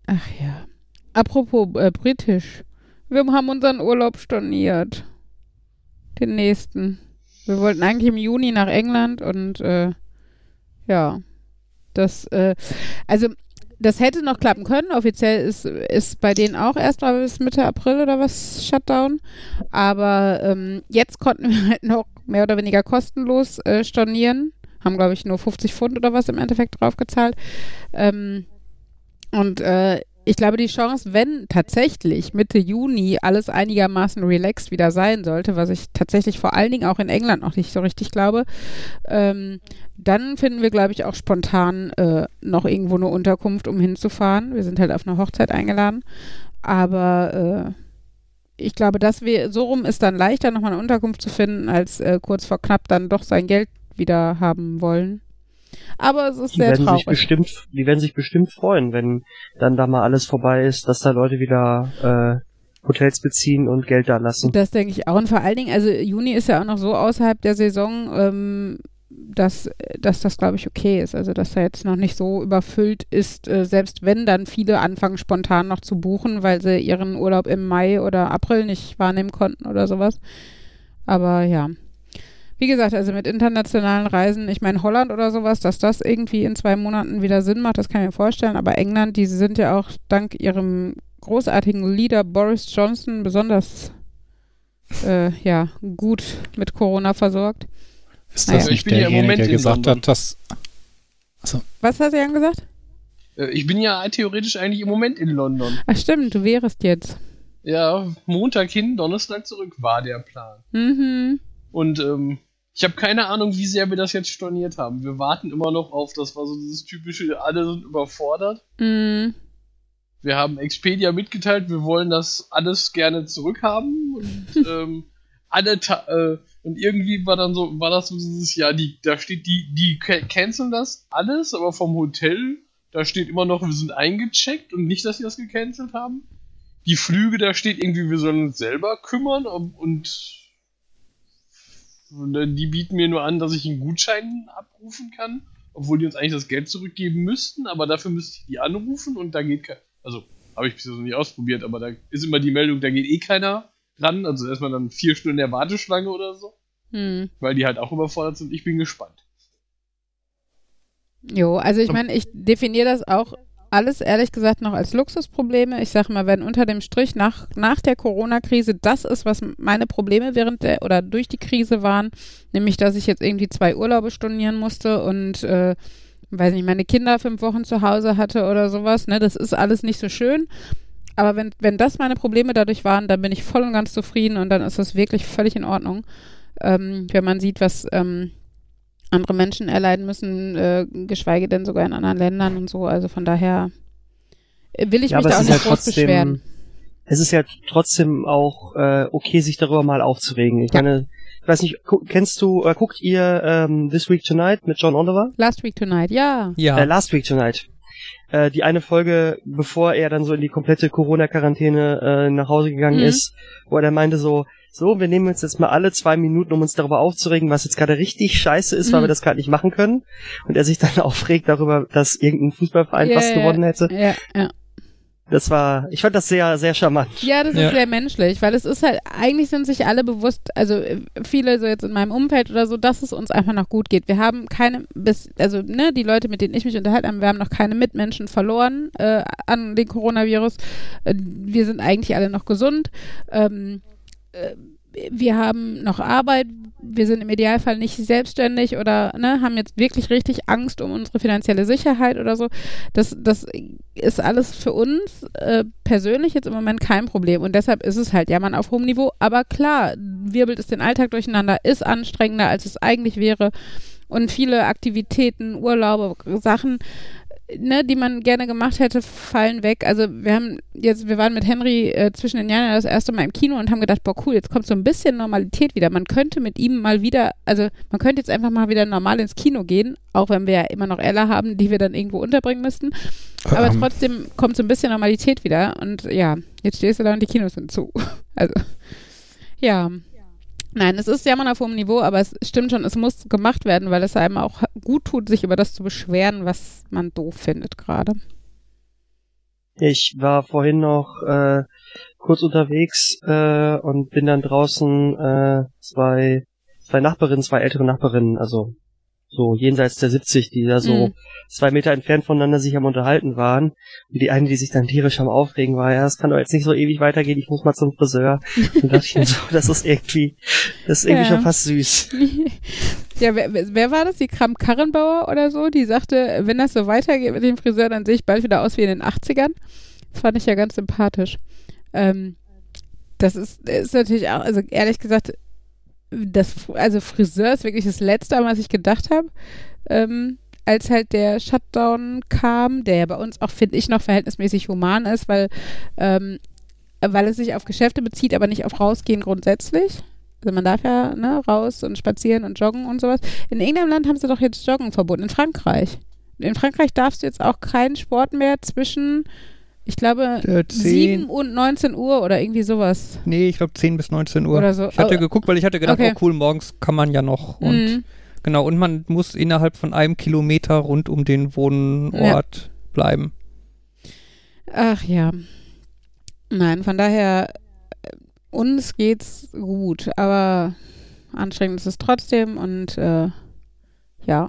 Ach ja. Apropos äh, britisch. Wir haben unseren Urlaub storniert. Den nächsten. Wir wollten eigentlich im Juni nach England und äh, ja. Das, äh, also das hätte noch klappen können. Offiziell ist, ist bei denen auch erst mal bis Mitte April oder was Shutdown. Aber ähm, jetzt konnten wir halt noch mehr oder weniger kostenlos äh, stornieren. Haben, glaube ich, nur 50 Pfund oder was im Endeffekt draufgezahlt. Ähm, und äh, ich glaube, die Chance, wenn tatsächlich Mitte Juni alles einigermaßen relaxed wieder sein sollte, was ich tatsächlich vor allen Dingen auch in England noch nicht so richtig glaube, ähm, dann finden wir, glaube ich, auch spontan äh, noch irgendwo eine Unterkunft, um hinzufahren. Wir sind halt auf eine Hochzeit eingeladen. Aber äh, ich glaube, dass wir so rum ist dann leichter, nochmal eine Unterkunft zu finden, als äh, kurz vor knapp dann doch sein Geld wieder haben wollen. Aber es ist Die sehr werden traurig. sich bestimmt, die werden sich bestimmt freuen, wenn dann da mal alles vorbei ist, dass da Leute wieder äh, Hotels beziehen und Geld da lassen. Das denke ich auch. Und vor allen Dingen, also Juni ist ja auch noch so außerhalb der Saison, ähm, dass, dass das, glaube ich, okay ist. Also, dass er jetzt noch nicht so überfüllt ist, äh, selbst wenn dann viele anfangen, spontan noch zu buchen, weil sie ihren Urlaub im Mai oder April nicht wahrnehmen konnten oder sowas. Aber ja. Wie gesagt, also mit internationalen Reisen, ich meine Holland oder sowas, dass das irgendwie in zwei Monaten wieder Sinn macht, das kann ich mir vorstellen. Aber England, die sind ja auch dank ihrem großartigen Leader Boris Johnson besonders äh, ja, gut mit Corona versorgt. Ist Naja. das Ich nicht bin ja im derjenige, Moment der in gesagt London. hat, dass. Was hast du Jan gesagt? Äh, Ich bin ja theoretisch eigentlich im Moment in London. Ach stimmt, du wärst jetzt. Ja, Montag hin, Donnerstag zurück war der Plan. Mhm. Und ähm, ich habe keine Ahnung, wie sehr wir das jetzt storniert haben. Wir warten immer noch auf, das war so dieses typische, alle sind überfordert. Mhm. Wir haben Expedia mitgeteilt, wir wollen das alles gerne zurückhaben. Und, ähm, alle äh, und irgendwie war dann so, war das so dieses, ja, die, da steht, die, die ca- canceln das alles, aber vom Hotel, da steht immer noch, wir sind eingecheckt und nicht, dass sie das gecancelt haben. Die Flüge, da steht irgendwie, wir sollen uns selber kümmern und, und die bieten mir nur an, dass ich einen Gutschein abrufen kann, obwohl die uns eigentlich das Geld zurückgeben müssten, aber dafür müsste ich die anrufen und da geht kein. Also, habe ich bis jetzt noch nicht ausprobiert, aber da ist immer die Meldung, da geht eh keiner ran. Also erstmal dann vier Stunden der Warteschlange oder so, Hm. weil die halt auch überfordert sind. Ich bin gespannt. Jo, also ich meine, ich definiere das auch alles ehrlich gesagt noch als Luxusprobleme. Ich sage mal, wenn unter dem Strich nach, nach der Corona-Krise das ist, was meine Probleme während der oder durch die Krise waren, nämlich dass ich jetzt irgendwie zwei Urlaube stornieren musste und äh, weiß nicht, meine Kinder fünf Wochen zu Hause hatte oder sowas, ne, das ist alles nicht so schön. Aber wenn, wenn das meine Probleme dadurch waren, dann bin ich voll und ganz zufrieden und dann ist das wirklich völlig in Ordnung. Ähm, wenn man sieht, was ähm, andere Menschen erleiden müssen, äh, geschweige denn sogar in anderen Ländern und so. Also von daher will ich Ja, mich da auch nicht ja groß beschweren. trotzdem, es ist ja trotzdem auch äh, okay, sich darüber mal aufzuregen. Ich Ja. meine, ich weiß nicht, gu kennst du, äh, guckt ihr ähm, This Week Tonight mit John Oliver? Last Week Tonight, ja. Ja. Äh, Last Week Tonight. Äh, die eine Folge, bevor er dann so in die komplette Corona-Quarantäne äh, nach Hause gegangen Mhm. ist, wo er dann meinte so, so, wir nehmen uns jetzt mal alle zwei Minuten, um uns darüber aufzuregen, was jetzt gerade richtig scheiße ist, weil Mhm. wir das gerade nicht machen können. Und er sich dann aufregt darüber, dass irgendein Fußballverein Ja, fast ja, gewonnen hätte. Ja, ja. Das war, ich fand das sehr, sehr charmant. Ja, das Ja. ist sehr menschlich, weil es ist halt, eigentlich sind sich alle bewusst, also äh, viele so jetzt in meinem Umfeld oder so, dass es uns einfach noch gut geht. Wir haben keine, bis, also ne, die Leute, mit denen ich mich unterhalten habe, wir haben noch keine Mitmenschen verloren äh, an den Coronavirus. Äh, wir sind eigentlich alle noch gesund. Ähm, äh, wir haben noch Arbeit, wir sind im Idealfall nicht selbstständig oder ne, haben jetzt wirklich richtig Angst um unsere finanzielle Sicherheit oder so. Das, das ist alles für uns äh, persönlich jetzt im Moment kein Problem. Und deshalb ist es halt Jammern auf hohem Niveau. Aber klar, wirbelt es den Alltag durcheinander, ist anstrengender, als es eigentlich wäre. Und viele Aktivitäten, Urlaube, Sachen, ne, die man gerne gemacht hätte, fallen weg. Also wir haben jetzt, wir waren mit Henry äh, zwischen den Jahren das erste Mal im Kino und haben gedacht, boah cool, jetzt kommt so ein bisschen Normalität wieder. Man könnte mit ihm mal wieder, also man könnte jetzt einfach mal wieder normal ins Kino gehen, auch wenn wir ja immer noch Ella haben, die wir dann irgendwo unterbringen müssten. Aber Ähm, trotzdem kommt so ein bisschen Normalität wieder und ja, jetzt stehst du da und die Kinos sind zu. Also, ja. Nein, es ist Jammern auf hohem Niveau, aber es stimmt schon, es muss gemacht werden, weil es einem auch gut tut, sich über das zu beschweren, was man doof findet gerade. Ich war vorhin noch äh, kurz unterwegs äh, und bin dann draußen äh, zwei, zwei Nachbarinnen, zwei ältere Nachbarinnen, also so jenseits der 70, die da so Mhm. zwei Meter entfernt voneinander sich am unterhalten waren. Und die eine, die sich dann tierisch am Aufregen war, ja, das kann doch jetzt nicht so ewig weitergehen, ich muss mal zum Friseur. Und dachte ich mir so, das ist irgendwie, das ist irgendwie Ja. schon fast süß. ja, wer, wer war das? Die Kram Karrenbauer oder so? Die sagte, wenn das so weitergeht mit dem Friseur, dann sehe ich bald wieder aus wie in den 80ern. Das fand ich ja ganz sympathisch. Ähm, das ist, ist natürlich auch, also ehrlich gesagt, das, also Friseur ist wirklich das Letzte, was ich gedacht habe. Ähm, als halt der Shutdown kam, der ja bei uns auch, finde ich, noch verhältnismäßig human ist, weil, ähm, weil es sich auf Geschäfte bezieht, aber nicht auf Rausgehen grundsätzlich. Also man darf ja ne, raus und spazieren und joggen und sowas. In irgendeinem Land haben sie doch jetzt Joggen verboten. In Frankreich. In Frankreich darfst du jetzt auch keinen Sport mehr zwischen, ich glaube, Äh, 7 10, und 19 Uhr oder irgendwie sowas. nee, ich glaube 10 bis 19 Uhr. Oder so. Ich hatte Oh, geguckt, weil ich hatte gedacht, okay. oh cool, morgens kann man ja noch. Und Mhm. genau, und man muss innerhalb von einem Kilometer rund um den Wohnort bleiben. Ach ja. Nein, von daher, äh, uns geht's gut, aber anstrengend ist es trotzdem und äh, ja.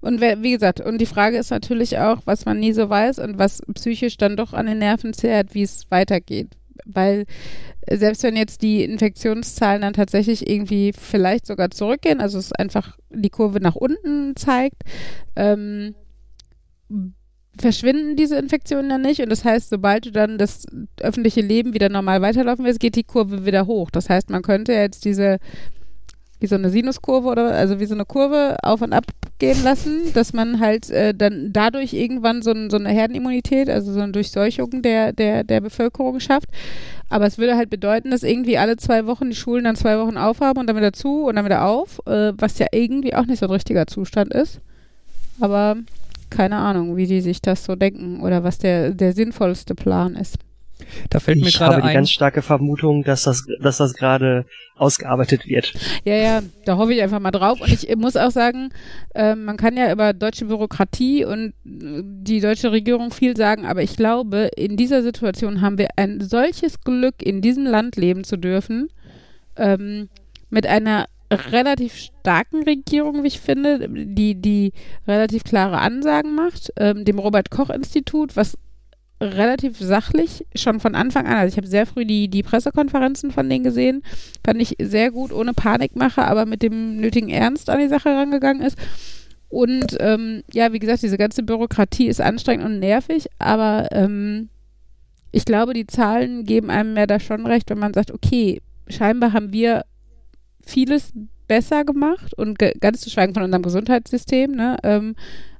Und wer, wie gesagt, und die Frage ist natürlich auch, was man nie so weiß und was psychisch dann doch an den Nerven zehrt, wie es weitergeht. Weil äh, selbst wenn jetzt die Infektionszahlen dann tatsächlich irgendwie vielleicht sogar zurückgehen, also es einfach die Kurve nach unten zeigt, ähm, verschwinden diese Infektionen dann nicht. Und das heißt, sobald du dann das öffentliche Leben wieder normal weiterlaufen willst, geht die Kurve wieder hoch. Das heißt, man könnte jetzt diese, wie so eine Sinuskurve oder, also wie so eine Kurve auf und ab gehen lassen, dass man halt äh, dann dadurch irgendwann so, ein, so eine Herdenimmunität, also so eine Durchseuchung der, der, der Bevölkerung schafft. Aber es würde halt bedeuten, dass irgendwie alle zwei Wochen die Schulen dann zwei Wochen aufhaben und dann wieder zu und dann wieder auf, äh, was ja irgendwie auch nicht so ein richtiger Zustand ist. Aber keine Ahnung, wie die sich das so denken oder was der, der sinnvollste Plan ist. Da fällt mir Ich gerade habe die ein. ganz starke Vermutung, dass das, dass das gerade ausgearbeitet wird. Ja, ja, da hoffe ich einfach mal drauf. Und ich muss auch sagen, äh, man kann ja über deutsche Bürokratie und äh, die deutsche Regierung viel sagen, aber ich glaube, in dieser Situation haben wir ein solches Glück, in diesem Land leben zu dürfen, ähm, mit einer relativ starken Regierung, wie ich finde, die, die relativ klare Ansagen macht, ähm, dem Robert-Koch-Institut, was relativ sachlich schon von Anfang an, also ich habe sehr früh die, die Pressekonferenzen von denen gesehen, fand ich sehr gut, ohne Panikmache, aber mit dem nötigen Ernst an die Sache rangegangen ist. Und ähm, ja, wie gesagt, diese ganze Bürokratie ist anstrengend und nervig, aber ähm, ich glaube, die Zahlen geben einem mehr da schon recht, wenn man sagt, okay, scheinbar haben wir vieles besser gemacht und ge ganz zu schweigen von unserem Gesundheitssystem, ne, ähm,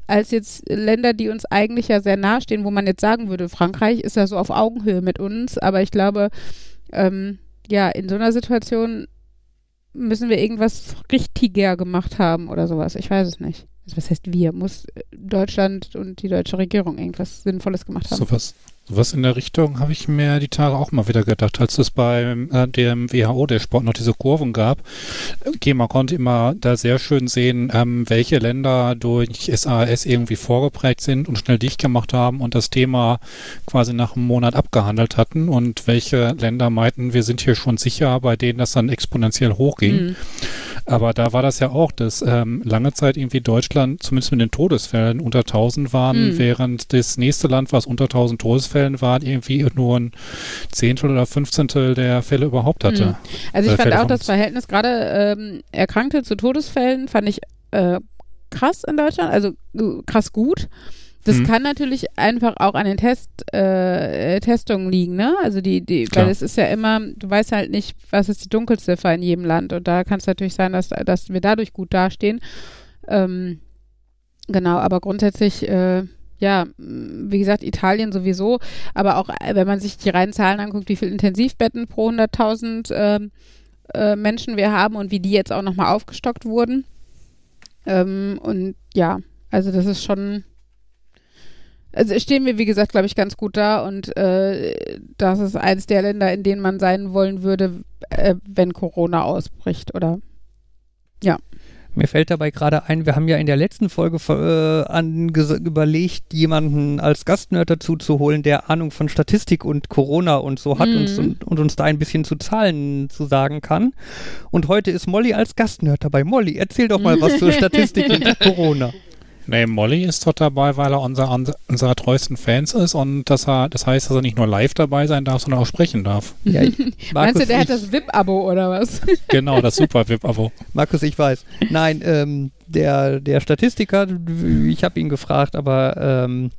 als jetzt Länder, die uns eigentlich ja sehr nahe stehen, wo man jetzt sagen würde, Frankreich ist ja so auf Augenhöhe mit uns, aber ich glaube, ähm, ja, in so einer Situation müssen wir irgendwas richtiger gemacht haben oder sowas. Ich weiß es nicht. Also was heißt wir? Muss Deutschland und die deutsche Regierung irgendwas Sinnvolles gemacht haben? Sowas, Was in der Richtung habe ich mir die Tage auch mal wieder gedacht, als es beim äh, dem WHO, der Sport, noch diese Kurven gab. Okay, man konnte immer da sehr schön sehen, ähm, welche Länder durch SAS irgendwie vorgeprägt sind und schnell dicht gemacht haben und das Thema quasi nach einem Monat abgehandelt hatten und welche Länder meinten, wir sind hier schon sicher, bei denen das dann exponentiell hochging. Mhm. Aber da war das ja auch, dass ähm, lange Zeit irgendwie Deutschland zumindest mit den Todesfällen unter 1000 waren, Mhm. während das nächste Land, was unter 1000 Todesfällen war, irgendwie nur ein Zehntel oder Fünfzehntel der Fälle überhaupt hatte. Mhm. Also ich fand Fälle auch das Verhältnis gerade ähm, Erkrankte zu Todesfällen fand ich äh, krass in Deutschland, also äh, krass gut. Das Mhm. kann natürlich einfach auch an den Test, äh, äh, Testungen liegen, ne? Also die, die, Klar. weil es ist ja immer, du weißt halt nicht, was ist die Dunkelziffer in jedem Land und da kann es natürlich sein, dass, dass wir dadurch gut dastehen. Ähm, genau, aber grundsätzlich, äh, ja, wie gesagt, Italien sowieso, aber auch äh, wenn man sich die reinen Zahlen anguckt, wie viele Intensivbetten pro 100.000 ähm, äh, Menschen wir haben und wie die jetzt auch nochmal aufgestockt wurden. Ähm, und ja, also das ist schon, also stehen wir, wie gesagt, glaube ich, ganz gut da und äh, das ist eines der Länder, in denen man sein wollen würde, äh, wenn Corona ausbricht, oder? Mir fällt dabei gerade ein, wir haben ja in der letzten Folge äh, überlegt, jemanden als Gastnerd dazu zu holen, der Ahnung von Statistik und Corona und so hat Mhm. uns, und, und uns da ein bisschen zu Zahlen zu sagen kann. Und heute ist Molly als Gastnerd dabei. Molly, erzähl doch mal was zur Statistik und Corona. Nee, Molly ist dort dabei, weil er unser, unser, unserer treuesten Fans ist und dass er, das heißt, dass er nicht nur live dabei sein darf, sondern auch sprechen darf. Ja, ich, Meinst Markus, du, der hat ich, das VIP-Abo oder was? Genau, das Super-VIP-Abo. Markus, ich weiß. Nein, ähm, der, der Statistiker, ich habe ihn gefragt, aber ähm,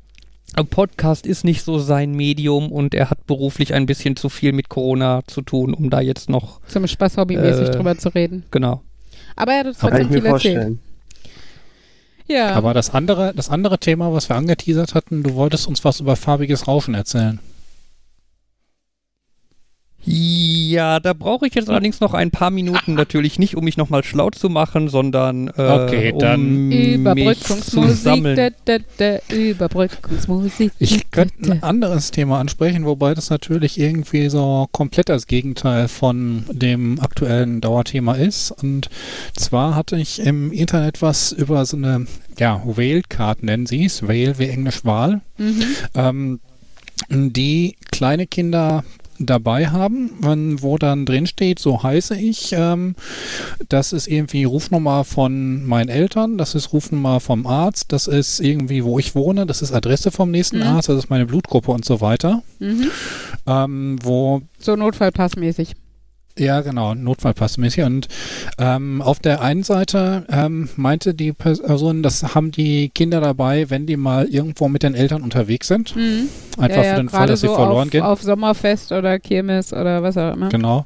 ein Podcast ist nicht so sein Medium und er hat beruflich ein bisschen zu viel mit Corona zu tun, um da jetzt noch, Zum Spaß hobbymäßig Äh, drüber zu reden. genau. Aber er hat uns trotzdem viel erzählt. vorstellen. Ja. Aber das andere, das andere Thema, was wir angeteasert hatten, du wolltest uns was über farbiges Rauschen erzählen. Ja, da brauche ich jetzt allerdings noch ein paar Minuten natürlich nicht, um mich nochmal schlau zu machen, sondern äh, Okay, dann- um mich zu Überbrückungsmusik. sammeln. Da, da, da, Überbrückungsmusik. Ich könnte ein anderes Thema ansprechen, wobei das natürlich irgendwie so komplett das Gegenteil von dem aktuellen Dauerthema ist. Und zwar hatte ich im Internet was über so eine, ja, Whale-Card nennen sie es, Whale wie Englisch Wahl, Mhm. ähm, die kleine Kinder dabei haben, wenn- wo dann drin steht, so heiße ich, ähm, das ist irgendwie Rufnummer von meinen Eltern, das ist Rufnummer vom Arzt, das ist irgendwie, wo ich wohne, das ist Adresse vom nächsten Mhm. Arzt, das ist meine Blutgruppe und so weiter, Mhm. ähm, wo So notfallpassmäßig. Ja, genau, notfallpassmäßig. Und ähm, auf der einen Seite ähm, meinte die Person, das haben die Kinder dabei, wenn die mal irgendwo mit den Eltern unterwegs sind. Mhm. Einfach ja, ja, für den Fall, dass sie so verloren auf, gehen. Auf Sommerfest oder Kirmes oder was auch immer. Genau.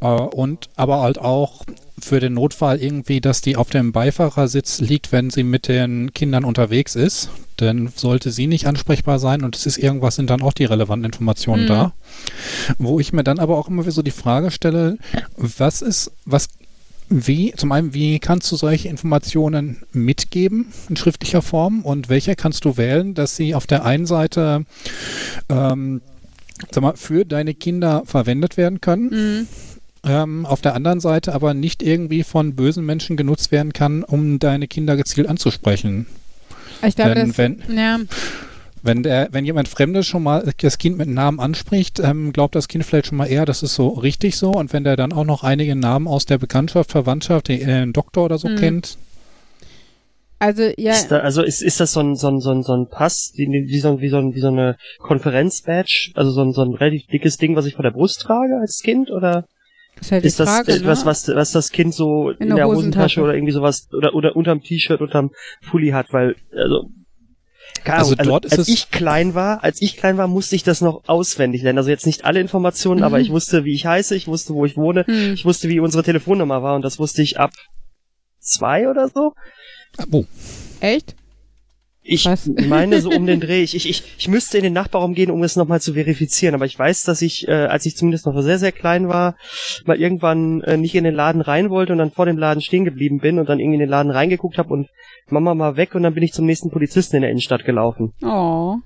Äh, und aber halt auch für den Notfall irgendwie, dass die auf dem Beifahrersitz liegt, wenn sie mit den Kindern unterwegs ist. Dann sollte sie nicht ansprechbar sein und es ist irgendwas, sind dann auch die relevanten Informationen Mhm. da. Wo ich mir dann aber auch immer wieder so die Frage stelle, was ist, was wie, zum einen, wie kannst du solche Informationen mitgeben in schriftlicher Form und welche kannst du wählen, dass sie auf der einen Seite ähm, sag mal, für deine Kinder verwendet werden können, Mhm. Ähm, auf der anderen Seite aber nicht irgendwie von bösen Menschen genutzt werden kann, um deine Kinder gezielt anzusprechen. Ich glaube, Denn das, wenn, ja, wenn, der, wenn jemand Fremdes schon mal das Kind mit Namen anspricht, ähm, glaubt das Kind vielleicht schon mal eher, das ist so richtig so. Und wenn der dann auch noch einige Namen aus der Bekanntschaft, Verwandtschaft, den äh, Doktor oder so Mhm. kennt, also ja, Ist da, also ist, ist das so ein, so ein, so ein, so ein Pass, wie, wie, so, ein- wie, so, ein, wie so eine Konferenz-Badge? Also so ein, so ein relativ dickes Ding, was ich vor der Brust trage als Kind? Oder ist halt ist das Frage, etwas, ne? was, was das Kind so in, der der Hosentasche. Hosentasche oder irgendwie sowas oder, oder unterm T-Shirt, unterm Pulli hat? Weil, also, keine Also Ahnung, dort ist als es- ich klein war, als ich klein war, musste ich das noch auswendig lernen. Also jetzt nicht alle Informationen, Mhm. aber ich wusste, wie ich heiße, ich wusste, wo ich wohne, Hm. ich wusste, wie unsere Telefonnummer war und das wusste ich ab zwei oder so. oh, Echt? Ich Was? meine so um den Dreh. Ich, ich, ich, ich müsste in den Nachbarraum gehen, um es nochmal zu verifizieren. Aber ich weiß, dass ich, äh, als ich zumindest noch sehr, sehr klein war, mal irgendwann äh, nicht in den Laden rein wollte und dann vor dem Laden stehen geblieben bin und dann irgendwie in den Laden reingeguckt habe und Mama mal weg und dann bin ich zum nächsten Polizisten in der Innenstadt gelaufen. Oh.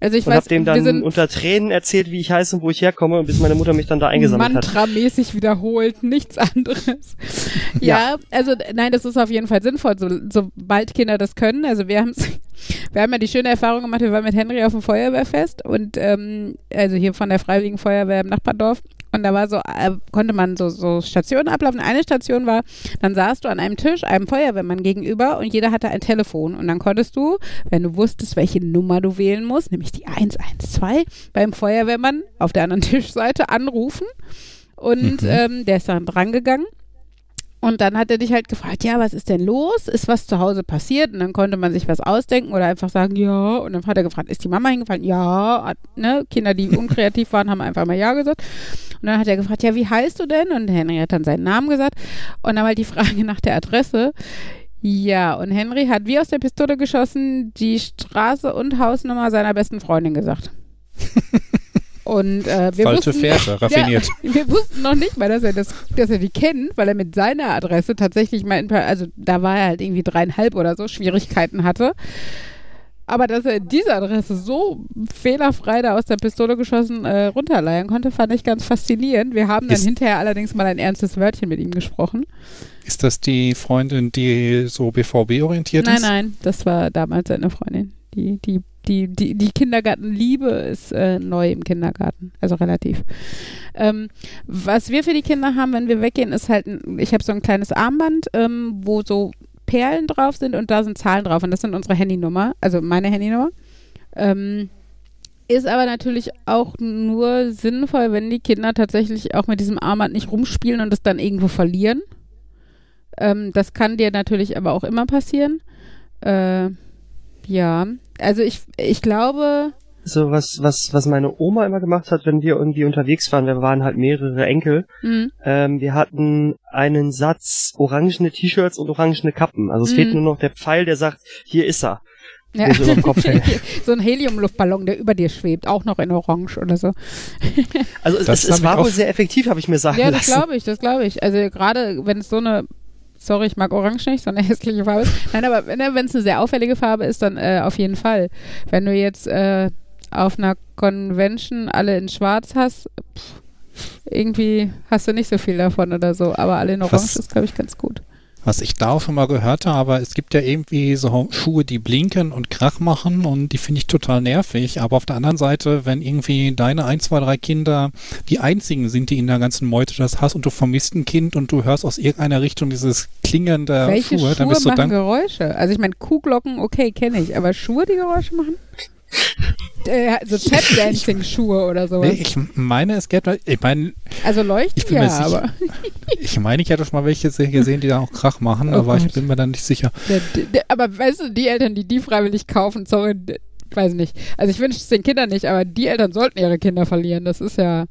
Also ich und weiß, hab dem wir dann sind unter Tränen erzählt, wie ich heiße und wo ich herkomme, und bis meine Mutter mich dann da eingesammelt hat. mantramäßig wiederholt, nichts anderes. ja, also nein, das ist auf jeden Fall sinnvoll, so, sobald Kinder das können. Also wir haben wir haben ja die schöne Erfahrung gemacht, wir waren mit Henry auf dem Feuerwehrfest und ähm, also hier von der Freiwilligen Feuerwehr im Nachbardorf und da war so, äh, konnte man so, so Stationen ablaufen. Eine Station war, dann saßt du an einem Tisch, einem Feuerwehrmann gegenüber und jeder hatte ein Telefon. Und dann konntest du, wenn du wusstest, welche Nummer du wählen musst, nämlich die 112, beim Feuerwehrmann auf der anderen Tischseite anrufen. Und Mhm. ähm, der ist dann drangegangen. Und dann hat er dich halt gefragt, ja, was ist denn los? Ist was zu Hause passiert? Und dann konnte man sich was ausdenken oder einfach sagen, ja. Und dann hat er gefragt, ist die Mama hingefallen? Ja. Ne? Kinder, die unkreativ waren, haben einfach mal ja gesagt. Und dann hat er gefragt, ja, wie heißt du denn? Und Henry hat dann seinen Namen gesagt. Und dann mal die Frage nach der Adresse. Ja, und Henry hat wie aus der Pistole geschossen die Straße und Hausnummer seiner besten Freundin gesagt. Und äh, wir Falsche wussten, Fährte, raffiniert. ja, wir wussten noch nicht mal, dass er, das, dass er die kennt, weil er mit seiner Adresse tatsächlich mal, ein paar, also da war er halt irgendwie dreieinhalb oder so, Schwierigkeiten hatte. Aber dass er diese Adresse so fehlerfrei da aus der Pistole geschossen äh, runterleiern konnte, fand ich ganz faszinierend. Wir haben dann Ist- hinterher allerdings mal ein ernstes Wörtchen mit ihm gesprochen. Ist das die Freundin, die so BVB-orientiert Nein, ist? nein, das war damals seine Freundin. Die, die, die, die, die Kindergartenliebe ist äh, neu im Kindergarten, also relativ. Ähm, was wir für die Kinder haben, wenn wir weggehen, ist halt, ein, ich habe so ein kleines Armband, ähm, wo so Perlen drauf sind und da sind Zahlen drauf und das sind unsere Handynummer, also meine Handynummer. Ähm, ist aber natürlich auch nur sinnvoll, wenn die Kinder tatsächlich auch mit diesem Armband nicht rumspielen und es dann irgendwo verlieren. Ähm, das kann dir natürlich aber auch immer passieren. Äh, ja, also ich, ich glaube, So was, was, was meine Oma immer gemacht hat, wenn wir irgendwie unterwegs waren, wir waren halt mehrere Enkel, mh, ähm, wir hatten einen Satz orangene T-Shirts und orangene Kappen. Also es Mhm. fehlt nur noch der Pfeil, der sagt, hier ist er. ja. So so ein Heliumluftballon, der über dir schwebt, auch noch in Orange oder so. Also es, Das es, es war wohl auch- sehr effektiv, habe ich mir sagen Ja, das lassen. glaube ich, das glaube ich. Also gerade wenn es so eine, sorry, ich mag Orange nicht, so eine hässliche Farbe ist. Nein, aber wenn wenn es eine sehr auffällige Farbe ist, dann äh, auf jeden Fall. Wenn du jetzt äh, auf einer Convention alle in Schwarz hast, pff, irgendwie hast du nicht so viel davon oder so. Aber alle in Orange Was- ist, glaube ich, ganz gut. Was ich da auch schon mal gehört habe, aber es gibt ja irgendwie so Schuhe, die blinken und Krach machen und die finde ich total nervig. Aber auf der anderen Seite, wenn irgendwie deine ein, zwei, drei Kinder die einzigen sind, die in der ganzen Meute das hast und du vermisst ein Kind und du hörst aus irgendeiner Richtung dieses Klingen der Welche Schuhe, Schuhe, dann bist du machen. Geräusche? Also ich meine, Kuhglocken, okay, kenne ich, aber Schuhe, die Geräusche machen? Äh, so Tap-Dancing-Schuhe oder sowas. Nee, ich meine, es geht, ich meine, also leuchten ich bin ja, sicher. aber ich meine, ich hätte schon mal welche se- gesehen, die da auch Krach machen, Oh aber Gott. ich bin mir dann nicht sicher. Der, der, aber weißt du, die Eltern, die die freiwillig kaufen, sorry, weiß nicht. Also ich wünsche es den Kindern nicht, aber die Eltern sollten ihre Kinder verlieren. Das ist ja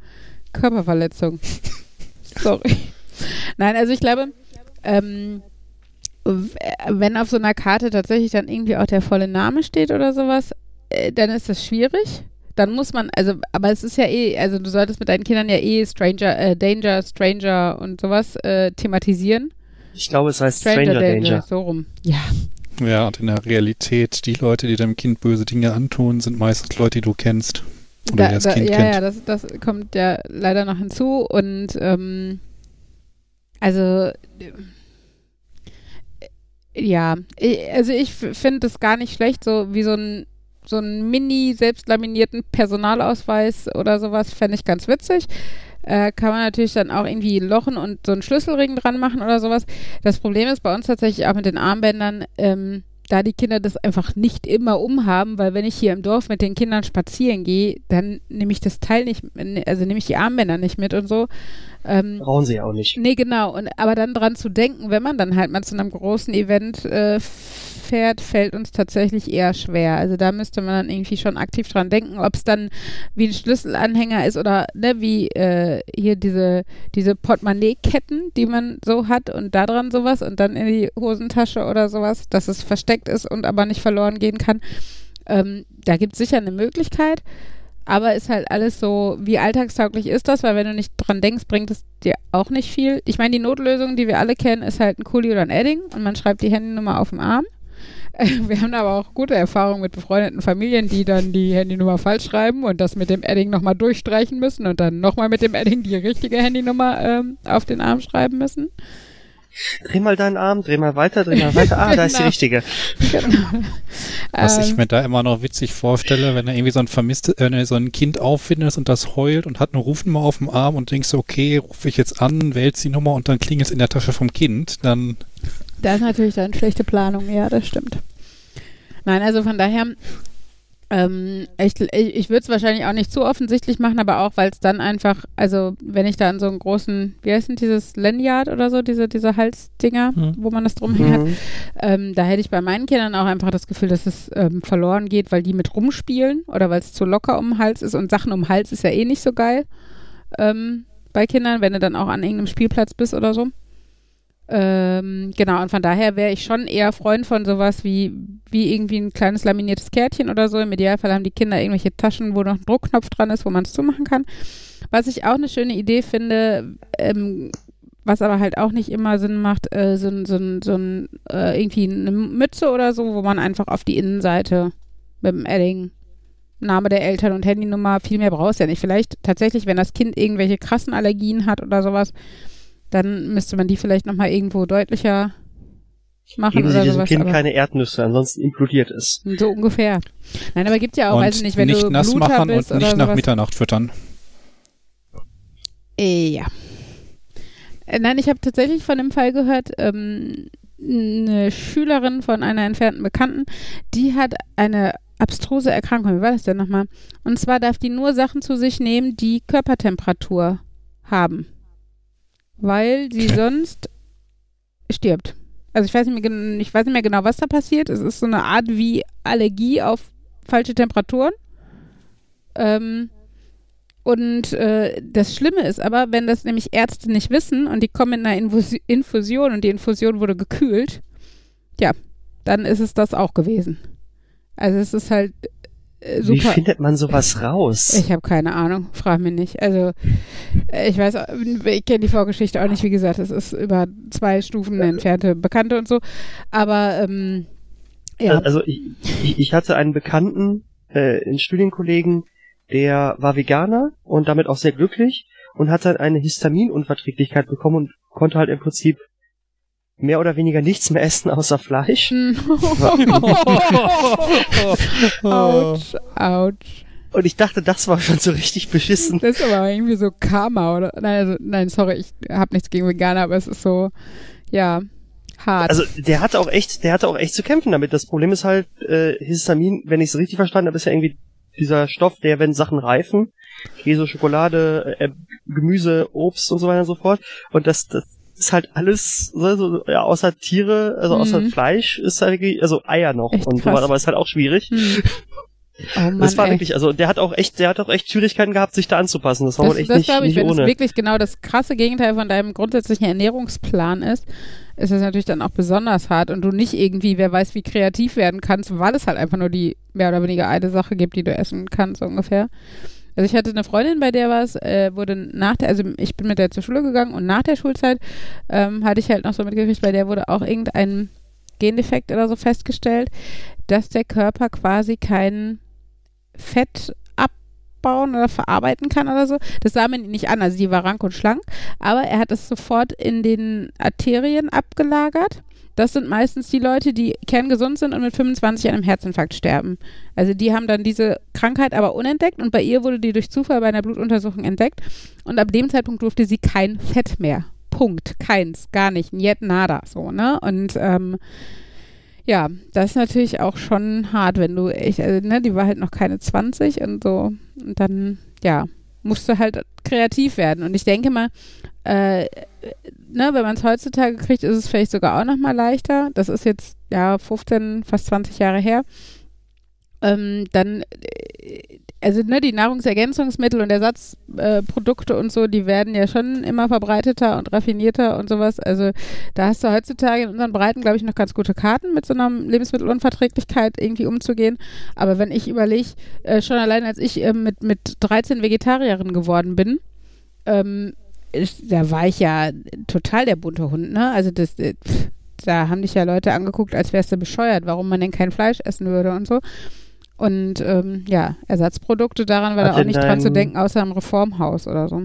Körperverletzung. sorry. Nein, also ich glaube, ähm, w- wenn auf so einer Karte tatsächlich dann irgendwie auch der volle Name steht oder sowas, äh, dann ist das schwierig. Dann muss man, also, aber es ist ja eh, also du solltest mit deinen Kindern ja eh Stranger, äh, Danger, Stranger und sowas äh, thematisieren. Ich glaube, es heißt Stranger, Danger. so rum. Ja, Ja, und in der Realität, die Leute, die deinem Kind böse Dinge antun, sind meistens Leute, die du kennst. Oder die das Kind ja, kennt. ja, das, das kommt ja leider noch hinzu und ähm, also äh, ja, ich, also ich finde es gar nicht schlecht, so wie so ein so einen mini selbstlaminierten Personalausweis oder sowas fände ich ganz witzig. Äh, kann man natürlich dann auch irgendwie lochen und so einen Schlüsselring dran machen oder sowas. Das Problem ist bei uns tatsächlich auch mit den Armbändern, ähm, da die Kinder das einfach nicht immer umhaben, weil wenn ich hier im Dorf mit den Kindern spazieren gehe, dann nehme ich das Teil nicht, also nehme ich die Armbänder nicht mit und so. Ähm, Brauchen sie ja auch nicht. Nee, genau. Und aber dann dran zu denken, wenn man dann halt mal zu einem großen Event äh, fährt, fällt uns tatsächlich eher schwer. Also da müsste man dann irgendwie schon aktiv dran denken, ob es dann wie ein Schlüsselanhänger ist oder ne, wie äh, hier diese, diese Portemonnaie-Ketten, die man so hat und da dran sowas und dann in die Hosentasche oder sowas, dass es versteckt ist und aber nicht verloren gehen kann. Ähm, da gibt es sicher eine Möglichkeit. Aber ist halt alles so, wie alltagstauglich ist das? Weil wenn du nicht dran denkst, bringt es dir auch nicht viel. Ich meine, die Notlösung, die wir alle kennen, ist halt ein Kuli oder ein Edding und man schreibt die Handynummer auf dem Arm. Wir haben aber auch gute Erfahrungen mit befreundeten Familien, die dann die Handynummer falsch schreiben und das mit dem Edding nochmal durchstreichen müssen und dann nochmal mit dem Edding die richtige Handynummer ähm, auf den Arm schreiben müssen. Dreh mal deinen Arm, dreh mal weiter, dreh mal weiter. Ah, genau. da ist die genau. richtige. Genau. Was ich ähm. mir da immer noch witzig vorstelle, wenn er irgendwie so ein vermisst, äh, so ein Kind auffindest und das heult und hat eine Rufnummer auf dem Arm und denkst, okay, rufe ich jetzt an, wählst die Nummer und dann klingelt es in der Tasche vom Kind, dann. Das ist natürlich dann schlechte Planung, ja, das stimmt. Nein, also von daher, ähm, ich ich, würde es wahrscheinlich auch nicht zu offensichtlich machen, aber auch, weil es dann einfach, also wenn ich da an so einen großen, wie heißt denn dieses Lanyard oder so, diese, diese Halsdinger, mhm. wo man das drum hängt, mhm. ähm, da hätte ich bei meinen Kindern auch einfach das Gefühl, dass es ähm, verloren geht, weil die mit rumspielen oder weil es zu locker um den Hals ist und Sachen um den Hals ist ja eh nicht so geil ähm, bei Kindern, wenn du dann auch an irgendeinem Spielplatz bist oder so. Ähm, genau, und von daher wäre ich schon eher Freund von sowas wie, wie irgendwie ein kleines laminiertes Kärtchen oder so. Im Idealfall haben die Kinder irgendwelche Taschen, wo noch ein Druckknopf dran ist, wo man es zumachen kann. Was ich auch eine schöne Idee finde, ähm, was aber halt auch nicht immer Sinn macht, äh, so, so, so äh, irgendwie eine Mütze oder so, wo man einfach auf die Innenseite mit dem Edding Name der Eltern und Handynummer, viel mehr brauchst du ja nicht. Vielleicht tatsächlich, wenn das Kind irgendwelche krassen Allergien hat oder sowas, dann müsste man die vielleicht nochmal irgendwo deutlicher machen Geben Sie oder diesem sowas, Kind keine Erdnüsse, ansonsten implodiert es. So ungefähr. Nein, aber gibt ja auch, und weiß ich nicht, wenn nicht du nass Bluter machen bist und nicht nach Mitternacht füttern. Ja. Äh, nein, ich habe tatsächlich von dem Fall gehört, ähm, eine Schülerin von einer entfernten Bekannten, die hat eine abstruse Erkrankung. Wie war das denn nochmal? Und zwar darf die nur Sachen zu sich nehmen, die Körpertemperatur haben weil sie sonst stirbt. Also ich weiß, nicht mehr, ich weiß nicht mehr genau, was da passiert. Es ist so eine Art wie Allergie auf falsche Temperaturen. Ähm, und äh, das Schlimme ist aber, wenn das nämlich Ärzte nicht wissen und die kommen in einer Infus Infusion und die Infusion wurde gekühlt, ja, dann ist es das auch gewesen. Also es ist halt super. Wie findet man sowas raus? Ich habe keine Ahnung, frag mich nicht. Also äh, ich weiß, ich kenne die Vorgeschichte auch nicht, wie gesagt, es ist über zwei Stufen entfernte Bekannte und so. Aber ähm, ja. Also ich, ich hatte einen Bekannten, äh, einen Studienkollegen, der war Veganer und damit auch sehr glücklich und hat dann eine Histaminunverträglichkeit bekommen und konnte halt im Prinzip mehr oder weniger nichts mehr essen außer Fleisch. Autsch, autsch. Und ich dachte, das war schon so richtig beschissen. Das ist aber irgendwie so Karma, oder? Nein, also, nein, sorry, ich habe nichts gegen Veganer, aber es ist so, ja, hart. Also der hatte auch echt, der hatte auch echt zu kämpfen damit. Das Problem ist halt, äh, Histamin, wenn ich es richtig verstanden habe, ist ja irgendwie dieser Stoff, der, wenn Sachen reifen, Käse, Schokolade, äh, Gemüse, Obst und so weiter und so fort. Und das, das ist halt alles, so, so, ja, außer Tiere, also mhm. außer Fleisch ist halt also Eier noch echt und so weiter, aber ist halt auch schwierig. Mhm. Oh Mann, das war ey. wirklich, also der hat auch echt, der hat auch echt Schwierigkeiten gehabt, sich da anzupassen. Das war das, wohl echt das nicht, ich, nicht wenn ohne. Das wirklich genau das krasse Gegenteil von deinem grundsätzlichen Ernährungsplan ist, ist es natürlich dann auch besonders hart und du nicht irgendwie, wer weiß, wie kreativ werden kannst, weil es halt einfach nur die mehr oder weniger eine Sache gibt, die du essen kannst, ungefähr. Also ich hatte eine Freundin, bei der war es, äh, wurde nach der, also ich bin mit der zur Schule gegangen und nach der Schulzeit ähm, hatte ich halt noch so mitgekriegt, bei der wurde auch irgendein Gendefekt oder so festgestellt, dass der Körper quasi kein Fett abbauen oder verarbeiten kann oder so. Das sah man nicht an, also die war rank und schlank, aber er hat es sofort in den Arterien abgelagert das sind meistens die Leute, die kerngesund sind und mit 25 an einem Herzinfarkt sterben. Also die haben dann diese Krankheit aber unentdeckt und bei ihr wurde die durch Zufall bei einer Blutuntersuchung entdeckt und ab dem Zeitpunkt durfte sie kein Fett mehr. Punkt. Keins. Gar nicht. Niet nada. So, ne? Und ähm, ja, das ist natürlich auch schon hart, wenn du echt, also, ne, die war halt noch keine 20 und so. Und dann, ja, musst du halt kreativ werden. Und ich denke mal, äh, ne, wenn man es heutzutage kriegt, ist es vielleicht sogar auch noch mal leichter. Das ist jetzt ja 15, fast 20 Jahre her. Ähm, dann, äh, also ne, die Nahrungsergänzungsmittel und Ersatzprodukte äh, und so, die werden ja schon immer verbreiteter und raffinierter und sowas. Also da hast du heutzutage in unseren Breiten, glaube ich, noch ganz gute Karten, mit so einer Lebensmittelunverträglichkeit irgendwie umzugehen. Aber wenn ich überlege, äh, schon allein als ich äh, mit, mit 13 Vegetarierin geworden bin, ähm, da war ich ja total der bunte Hund, ne? Also das, äh, da haben dich ja Leute angeguckt, als wärst du bescheuert, warum man denn kein Fleisch essen würde und so. Und ähm, ja, Ersatzprodukte daran war Hat da auch denn nicht dran zu denken, außer im Reformhaus oder so.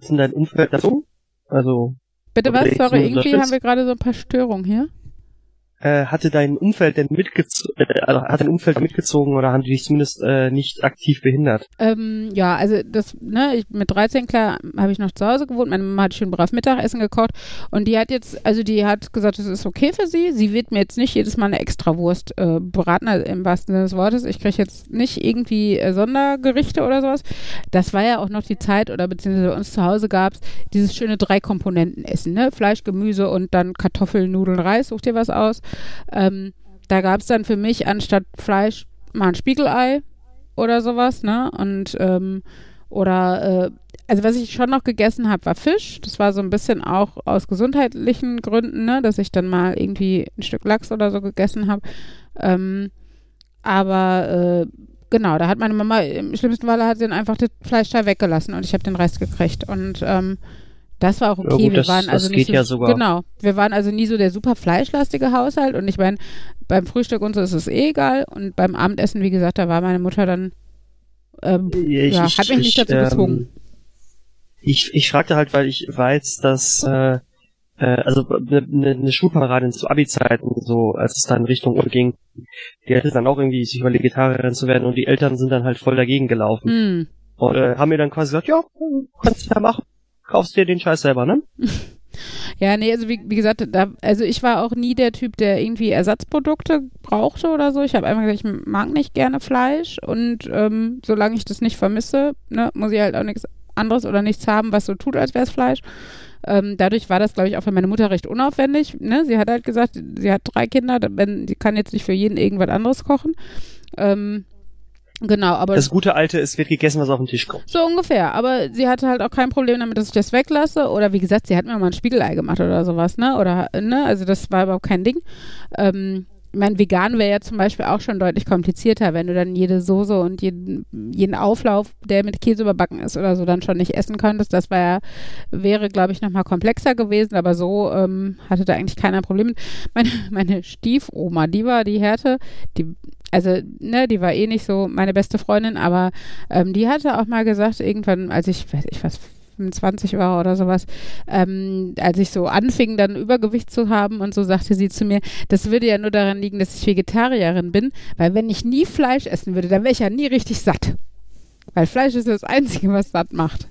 Ist in dein Umfeld dazu? Also, Bitte was? Sorry, irgendwie haben wir gerade so ein paar Störungen hier. Äh, hatte dein Umfeld denn mitgezogen, äh, also hat dein Umfeld mitgezogen oder haben die dich zumindest äh, nicht aktiv behindert? Ähm, ja, also das, ne, ich, mit 13, klar, habe ich noch zu Hause gewohnt. Meine Mama hat schön brav Mittagessen gekocht und die hat jetzt, also die hat gesagt, es ist okay für sie. Sie wird mir jetzt nicht jedes Mal eine Extrawurst äh, beraten, also im wahrsten Sinne des Wortes. Ich kriege jetzt nicht irgendwie äh, Sondergerichte oder sowas. Das war ja auch noch die Zeit, oder beziehungsweise bei uns zu Hause gab es dieses schöne Drei-Komponenten-Essen, ne? Fleisch, Gemüse und dann Kartoffeln, Nudeln, Reis, such dir was aus. Ähm, da gab es dann für mich anstatt Fleisch mal ein Spiegelei oder sowas, ne? Und ähm, oder äh, also was ich schon noch gegessen habe, war Fisch. Das war so ein bisschen auch aus gesundheitlichen Gründen, ne, dass ich dann mal irgendwie ein Stück Lachs oder so gegessen habe. Ähm, aber äh, genau, da hat meine Mama im schlimmsten Falle hat sie dann einfach das Fleischteil weggelassen und ich habe den Rest gekriegt. Und ähm, das war auch okay. Ja, gut, wir das- waren also nicht so, ja sogar. Genau, wir waren also nie so der super fleischlastige Haushalt und ich meine, beim Frühstück und so ist es eh egal und beim Abendessen, wie gesagt, da war meine Mutter dann ähm, Ich, ja, hat mich nicht dazu gezwungen. Ich, ich fragte halt, weil ich weiß, dass äh, äh, also eine ne, ne Schulkameradin zu Abi-Zeiten, so als es dann Richtung Uni ging, die hatte dann auch irgendwie sich über Vegetarierin zu werden und die Eltern sind dann halt voll dagegen gelaufen. Hm. Und äh, haben mir dann quasi gesagt, ja, kannst du ja machen, kaufst dir den Scheiß selber, ne? Ja, nee, also wie, wie gesagt, da, also ich war auch nie der Typ, der irgendwie Ersatzprodukte brauchte oder so. Ich habe einfach gesagt, ich mag nicht gerne Fleisch und ähm, solange ich das nicht vermisse, ne, muss ich halt auch nichts anderes oder nichts haben, was so tut, als wäre es Fleisch. Ähm, dadurch war das, glaube ich, auch für meine Mutter recht unaufwendig. Ne? Sie hat halt gesagt, sie hat drei Kinder, wenn, sie kann jetzt nicht für jeden irgendwas anderes kochen. Ähm, genau, aber Das gute alte, es wird gegessen, was auf den Tisch kommt. so ungefähr. Aber sie hatte halt auch kein Problem damit, dass ich das weglasse. Oder wie gesagt, sie hat mir mal ein Spiegelei gemacht oder sowas, ne? Oder, ne? Also das war überhaupt kein Ding. Ähm, ich meine, vegan wäre ja zum Beispiel auch schon deutlich komplizierter, wenn du dann jede Soße und jeden, jeden Auflauf, der mit Käse überbacken ist oder so, dann schon nicht essen könntest. Das war ja, wäre, glaube ich, nochmal komplexer gewesen, aber so ähm, hatte da eigentlich keiner Problem. mit. Meine, meine Stiefoma, die war die Härte, die, also, ne, die war eh nicht so meine beste Freundin, aber ähm, die hatte auch mal gesagt, irgendwann, als ich, weiß ich was, 25 war oder sowas, ähm, als ich so anfing, dann Übergewicht zu haben und so, sagte sie zu mir, das würde ja nur daran liegen, dass ich Vegetarierin bin, weil wenn ich nie Fleisch essen würde, dann wäre ich ja nie richtig satt. Weil Fleisch ist das Einzige, was satt macht.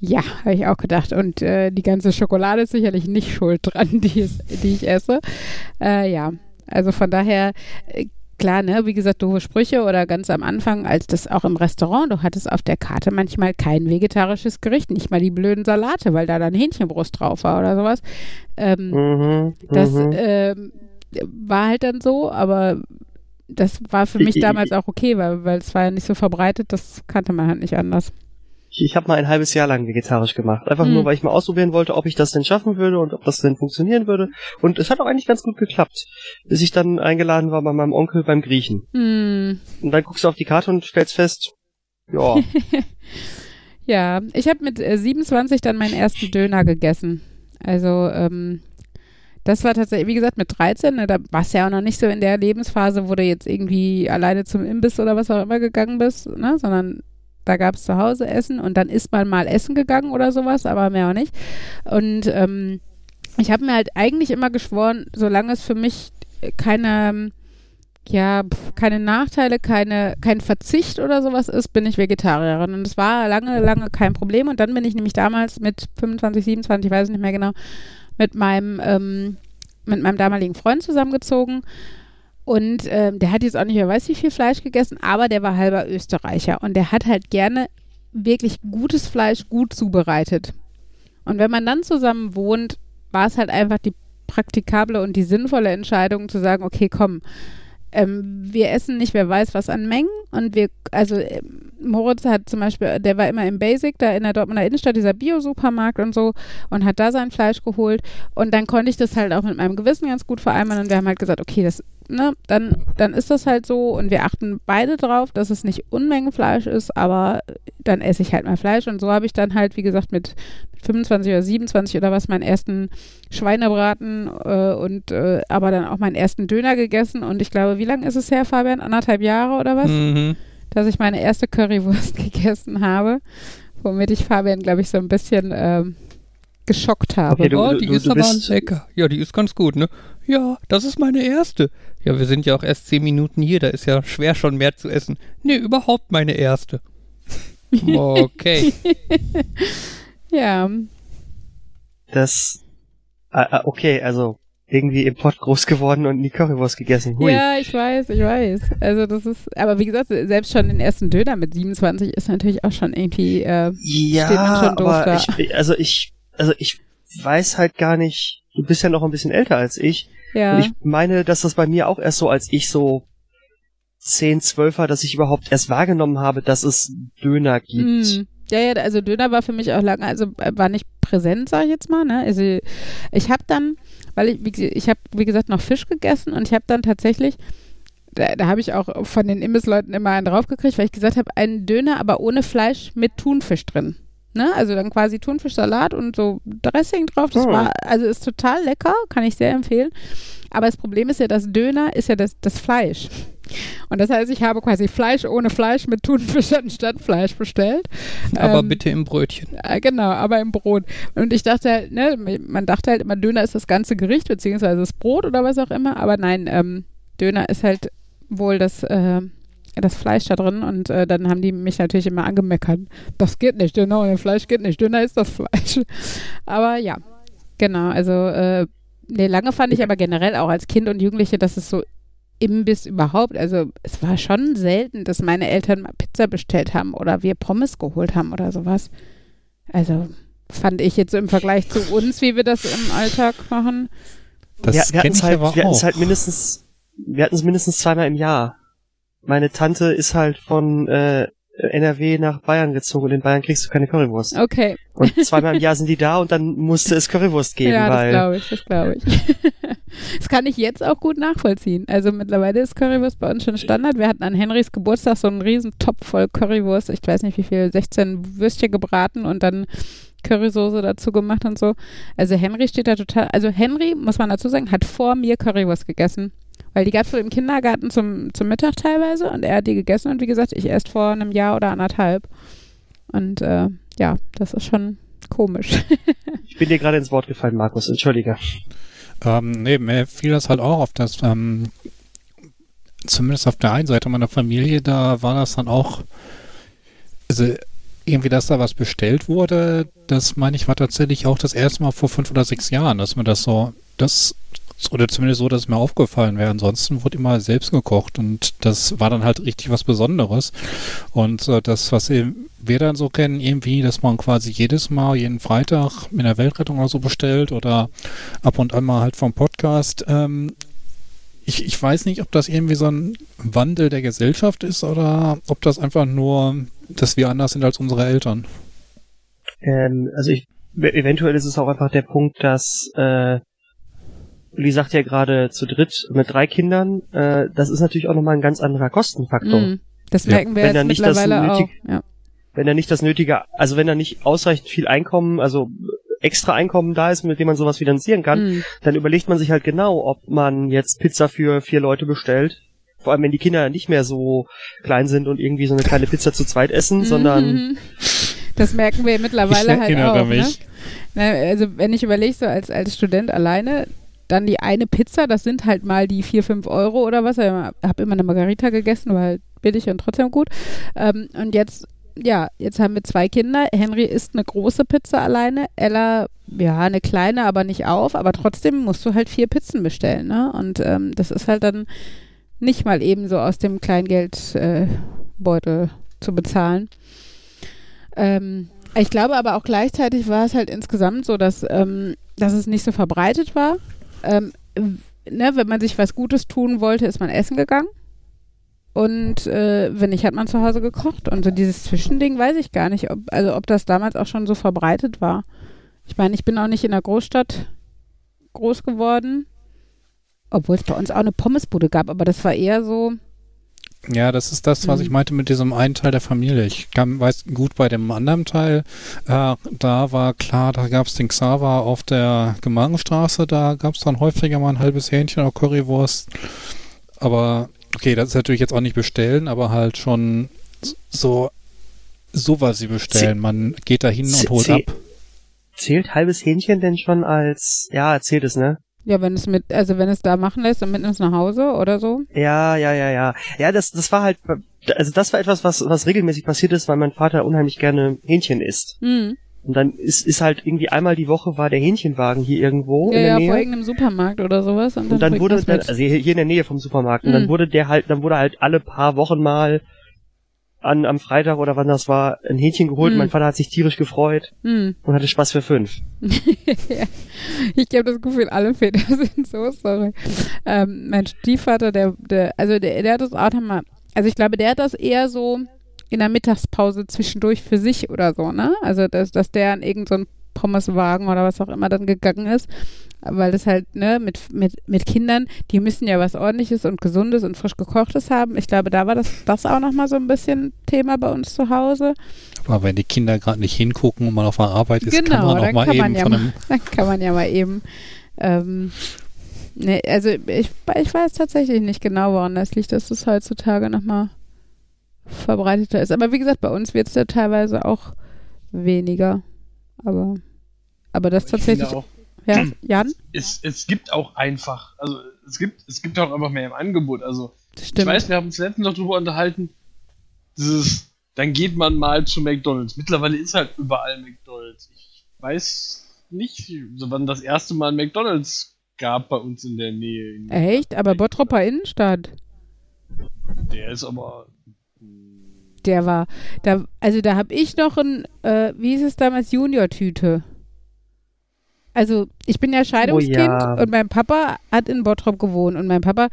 Ja, habe ich auch gedacht. Und äh, die ganze Schokolade ist sicherlich nicht schuld dran, die, es, die ich esse. Äh, ja, also von daher, äh, klar, ne, wie gesagt, doofe Sprüche oder ganz am Anfang, als das auch im Restaurant, du hattest auf der Karte manchmal kein vegetarisches Gericht, nicht mal die blöden Salate, weil da dann Hähnchenbrust drauf war oder sowas. Ähm, Mhm, das mhm. ähm, war halt dann so, aber das war für mich Ich- damals auch okay, weil, weil es war ja nicht so verbreitet, das kannte man halt nicht anders. Ich, ich habe mal ein halbes Jahr lang vegetarisch gemacht. Einfach Hm. nur, weil ich mal ausprobieren wollte, ob ich das denn schaffen würde und ob das denn funktionieren würde. Und es hat auch eigentlich ganz gut geklappt. Bis ich dann eingeladen war bei meinem Onkel beim Griechen. Hm. Und dann guckst du auf die Karte und stellst fest, ja, Ja, ich habe mit äh, 27 dann meinen ersten Döner gegessen. Also, ähm, das war tatsächlich, wie gesagt, mit 13, ne, da warst du ja auch noch nicht so in der Lebensphase, wo du jetzt irgendwie alleine zum Imbiss oder was auch immer gegangen bist, ne, sondern da gab es zu Hause Essen und dann ist man mal essen gegangen oder sowas, aber mehr auch nicht. Und ähm, ich habe mir halt eigentlich immer geschworen, solange es für mich keine, ja, keine Nachteile, keine, kein Verzicht oder sowas ist, bin ich Vegetarierin. Und es war lange, lange kein Problem. Und dann bin ich nämlich damals mit 25, 27, weiß ich nicht mehr genau, mit meinem, ähm, mit meinem damaligen Freund zusammengezogen. Und ähm, der hat jetzt auch nicht mehr weiß wie viel Fleisch gegessen, aber der war halber Österreicher. Und der hat halt gerne wirklich gutes Fleisch gut zubereitet. Und wenn man dann zusammen wohnt, war es halt einfach die praktikable und die sinnvolle Entscheidung zu sagen, okay, komm, ähm, wir essen nicht, wer weiß was an Mengen und wir, also ähm, Moritz hat zum Beispiel, der war immer im Basic, da in der Dortmunder Innenstadt, dieser Bio-Supermarkt und so und hat da sein Fleisch geholt und dann konnte ich das halt auch mit meinem Gewissen ganz gut vereinbaren und wir haben halt gesagt, okay, das ne, dann, dann ist das halt so und wir achten beide drauf, dass es nicht Unmengen Fleisch ist, aber dann esse ich halt mal Fleisch und so habe ich dann halt, wie gesagt, mit 25 oder 27 oder was meinen ersten Schweinebraten äh, und äh, aber dann auch meinen ersten Döner gegessen und ich glaube, wie lange ist es her, Fabian? Anderthalb Jahre oder was? Mhm. Dass ich meine erste Currywurst gegessen habe, womit ich Fabian, glaube ich, so ein bisschen ähm, geschockt habe. Okay, du- oh, die ist du aber lecker. Ja, die ist ganz gut, ne? Ja, das ist meine erste. Ja, wir sind ja auch erst zehn Minuten hier, da ist ja schwer schon mehr zu essen. Nee, überhaupt meine erste. Okay. ja, Das, ah, ah, okay, also irgendwie im Pott groß geworden und nie Currywurst gegessen. Hui. Ja, ich weiß, ich weiß. Also das ist, aber wie gesagt, selbst schon den ersten Döner mit 27 ist natürlich auch schon irgendwie, äh, Ja, steht man schon doof aber da. ich, also ich, also ich weiß halt gar nicht, du bist ja noch ein bisschen älter als ich. Ja. Und ich meine, dass das bei mir auch erst so, als ich so 10, 12 war, dass ich überhaupt erst wahrgenommen habe, dass es Döner gibt. Mm. Ja, ja, also Döner war für mich auch lange, also war nicht präsent, sag ich jetzt mal. Ne? Also ich habe dann, weil ich, wie, ich habe, wie gesagt, noch Fisch gegessen und ich habe dann tatsächlich, da, da habe ich auch von den Imbissleuten immer einen draufgekriegt, weil ich gesagt habe, einen Döner, aber ohne Fleisch mit Thunfisch drin. Ne? Also dann quasi Thunfischsalat und so Dressing drauf. Das Oh. war, also ist total lecker, kann ich sehr empfehlen. Aber das Problem ist ja, das Döner ist ja das, das Fleisch. Und das heißt, ich habe quasi Fleisch ohne Fleisch mit Thunfisch anstatt Fleisch bestellt. Aber Ähm, bitte im Brötchen. äh, genau, aber im Brot. Und ich dachte halt, ne, man dachte halt immer, Döner ist das ganze Gericht, beziehungsweise das Brot oder was auch immer. Aber nein, ähm, Döner ist halt wohl das, äh, das Fleisch da drin. Und äh, dann haben die mich natürlich immer angemeckert. Das geht nicht, Döner ohne Fleisch geht nicht. Döner ist das Fleisch. Aber ja, genau. Also, äh, nee, lange fand ich aber generell auch als Kind und Jugendliche, dass es so Imbiss überhaupt, also es war schon selten, dass meine Eltern mal Pizza bestellt haben oder wir Pommes geholt haben oder sowas. Also fand ich jetzt so im Vergleich zu uns, wie wir das im Alltag machen. Das wir, wir hatten ich halt, wir halt mindestens, wir hatten es mindestens zweimal im Jahr. Meine Tante ist halt von äh, NRW nach Bayern gezogen und in Bayern kriegst du keine Currywurst. Okay, Und zweimal im Jahr sind die da und dann musste es Currywurst geben, ja, das glaube ich, das glaube ich. das kann ich jetzt auch gut nachvollziehen. Also mittlerweile ist Currywurst bei uns schon Standard. Wir hatten an Henrys Geburtstag so einen riesen Topf voll Currywurst. Ich weiß nicht wie viel, 16 Würstchen gebraten und dann Currysoße dazu gemacht und so. Also Henry steht da total, also Henry, muss man dazu sagen, hat vor mir Currywurst gegessen. Weil die gab es wohl im Kindergarten zum, zum Mittag teilweise und er hat die gegessen und wie gesagt, ich erst vor einem Jahr oder anderthalb. Und äh, ja, das ist schon komisch. ich bin dir gerade ins Wort gefallen, Markus, entschuldige. Ähm, nee, mir fiel das halt auch auf, dass ähm, zumindest auf der einen Seite meiner Familie, da war das dann auch, also irgendwie, dass da was bestellt wurde, das meine ich war tatsächlich auch das erste Mal vor fünf oder sechs Jahren, dass mir das so, das oder zumindest so, dass es mir aufgefallen wäre. Ansonsten wurde immer selbst gekocht und das war dann halt richtig was Besonderes. Und äh, das, was eben wir dann so kennen, irgendwie, dass man quasi jedes Mal, jeden Freitag mit der Weltrettung oder so bestellt oder ab und an mal halt vom Podcast. Ähm, ich, ich weiß nicht, ob das irgendwie so ein Wandel der Gesellschaft ist oder ob das einfach nur, dass wir anders sind als unsere Eltern. Ähm, also ich, eventuell ist es auch einfach der Punkt, dass äh, Uli sagt ja gerade zu dritt mit drei Kindern, äh, das ist natürlich auch nochmal ein ganz anderer Kostenfaktor. Mm, das Ja. merken wir Wenn jetzt er nicht das mittlerweile auch. nötig- Ja. Wenn er nicht das nötige, also wenn er nicht ausreichend viel Einkommen, also extra Einkommen da ist, mit dem man sowas finanzieren kann, Mm. dann überlegt man sich halt genau, ob man jetzt Pizza für vier Leute bestellt. Vor allem, wenn die Kinder nicht mehr so klein sind und irgendwie so eine kleine Pizza zu zweit essen, sondern Mhm. Das merken wir mittlerweile Ich halt erinnere auch. mich. Ne? Also wenn ich überlege, so als, als Student alleine, dann die eine Pizza, das sind halt mal die vier, fünf Euro oder was. Ich habe immer eine Margarita gegessen, war halt billig und trotzdem gut. Ähm, und jetzt, ja, jetzt haben wir zwei Kinder. Henry isst eine große Pizza alleine. Ella, ja, eine kleine, aber nicht auf. Aber trotzdem musst du halt vier Pizzen bestellen. Ne? Und ähm, das ist halt dann nicht mal eben so aus dem Kleingeldbeutel äh, zu bezahlen. Ähm, ich glaube aber auch gleichzeitig war es halt insgesamt so, dass, ähm, dass es nicht so verbreitet war. Ähm, ne, wenn man sich was Gutes tun wollte, ist man essen gegangen. Und äh, wenn nicht, hat man zu Hause gekocht. Und so dieses Zwischending weiß ich gar nicht, ob, also ob das damals auch schon so verbreitet war. Ich meine, ich bin auch nicht in der Großstadt groß geworden. obwohl es bei uns auch eine Pommesbude gab, aber das war eher so, Ja, das ist das, was Mhm. ich meinte mit diesem einen Teil der Familie. Ich kann, weiß gut bei dem anderen Teil, äh, da war klar, da gab es den Xaver auf der Gemarkenstraße, da gab es dann häufiger mal ein halbes Hähnchen oder Currywurst. Aber, okay, das ist natürlich jetzt auch nicht bestellen, aber halt schon so, so was sie bestellen. Man geht da hin und holt ab. Zählt halbes Hähnchen denn schon als, ja, zählt es, ne? Ja, wenn es mit, also wenn es da machen lässt und mitnimmst nach Hause oder so. Ja, ja, ja, ja. Ja, das, das war halt, also das war etwas, was, was regelmäßig passiert ist, weil mein Vater unheimlich gerne Hähnchen isst. Hm. Und dann ist, ist halt irgendwie einmal die Woche war der Hähnchenwagen hier irgendwo Ja, in der ja, Nähe. vor irgendeinem Supermarkt oder sowas. Und dann, und dann wurde, dann, also hier in der Nähe vom Supermarkt, und Mhm. dann wurde der halt, dann wurde halt alle paar Wochen mal an, am Freitag oder wann das war, ein Hähnchen geholt. Mhm. Mein Vater hat sich tierisch gefreut hm. und hatte Spaß für fünf. Ich habe das Gefühl, alle Väter sind so, sorry. Ähm, mein Stiefvater, der, der, also der, der hat das auch nochmal, also ich glaube, der hat das eher so in der Mittagspause zwischendurch für sich oder so, ne? Also, dass, dass der an irgendeinen so Pommeswagen oder was auch immer dann gegangen ist, weil das halt, ne, mit, mit, mit Kindern, die müssen ja was ordentliches und gesundes und frisch gekochtes haben. Ich glaube, da war das, das auch nochmal so ein bisschen Thema bei uns zu Hause. Aber wenn die Kinder gerade nicht hingucken und man auf der Arbeit ist, kann Genau, man auch dann mal kann man eben ja von mal- einem Dann kann man ja mal eben. Ähm, ne, also ich, ich weiß tatsächlich nicht genau, woran das liegt, dass das heutzutage nochmal verbreiteter ist. Aber wie gesagt, bei uns wird es ja teilweise auch weniger. Aber, aber das Ich tatsächlich. Ja, Jan? es, es gibt auch einfach, also es gibt, es gibt auch einfach mehr im Angebot. Also ich weiß, wir haben uns letztens noch drüber unterhalten, dieses, dann geht man mal zu McDonalds. Mittlerweile ist halt überall McDonalds. Ich weiß nicht, wann das erste Mal McDonalds gab bei uns in der Nähe. In Echt? Aber Bottropper Innenstadt. Der ist aber. Der war, da, also da habe ich noch ein, äh, wie hieß es damals, Junior-Tüte. Also ich bin ja Scheidungskind ja. und mein Papa hat in Bottrop gewohnt und mein Papa,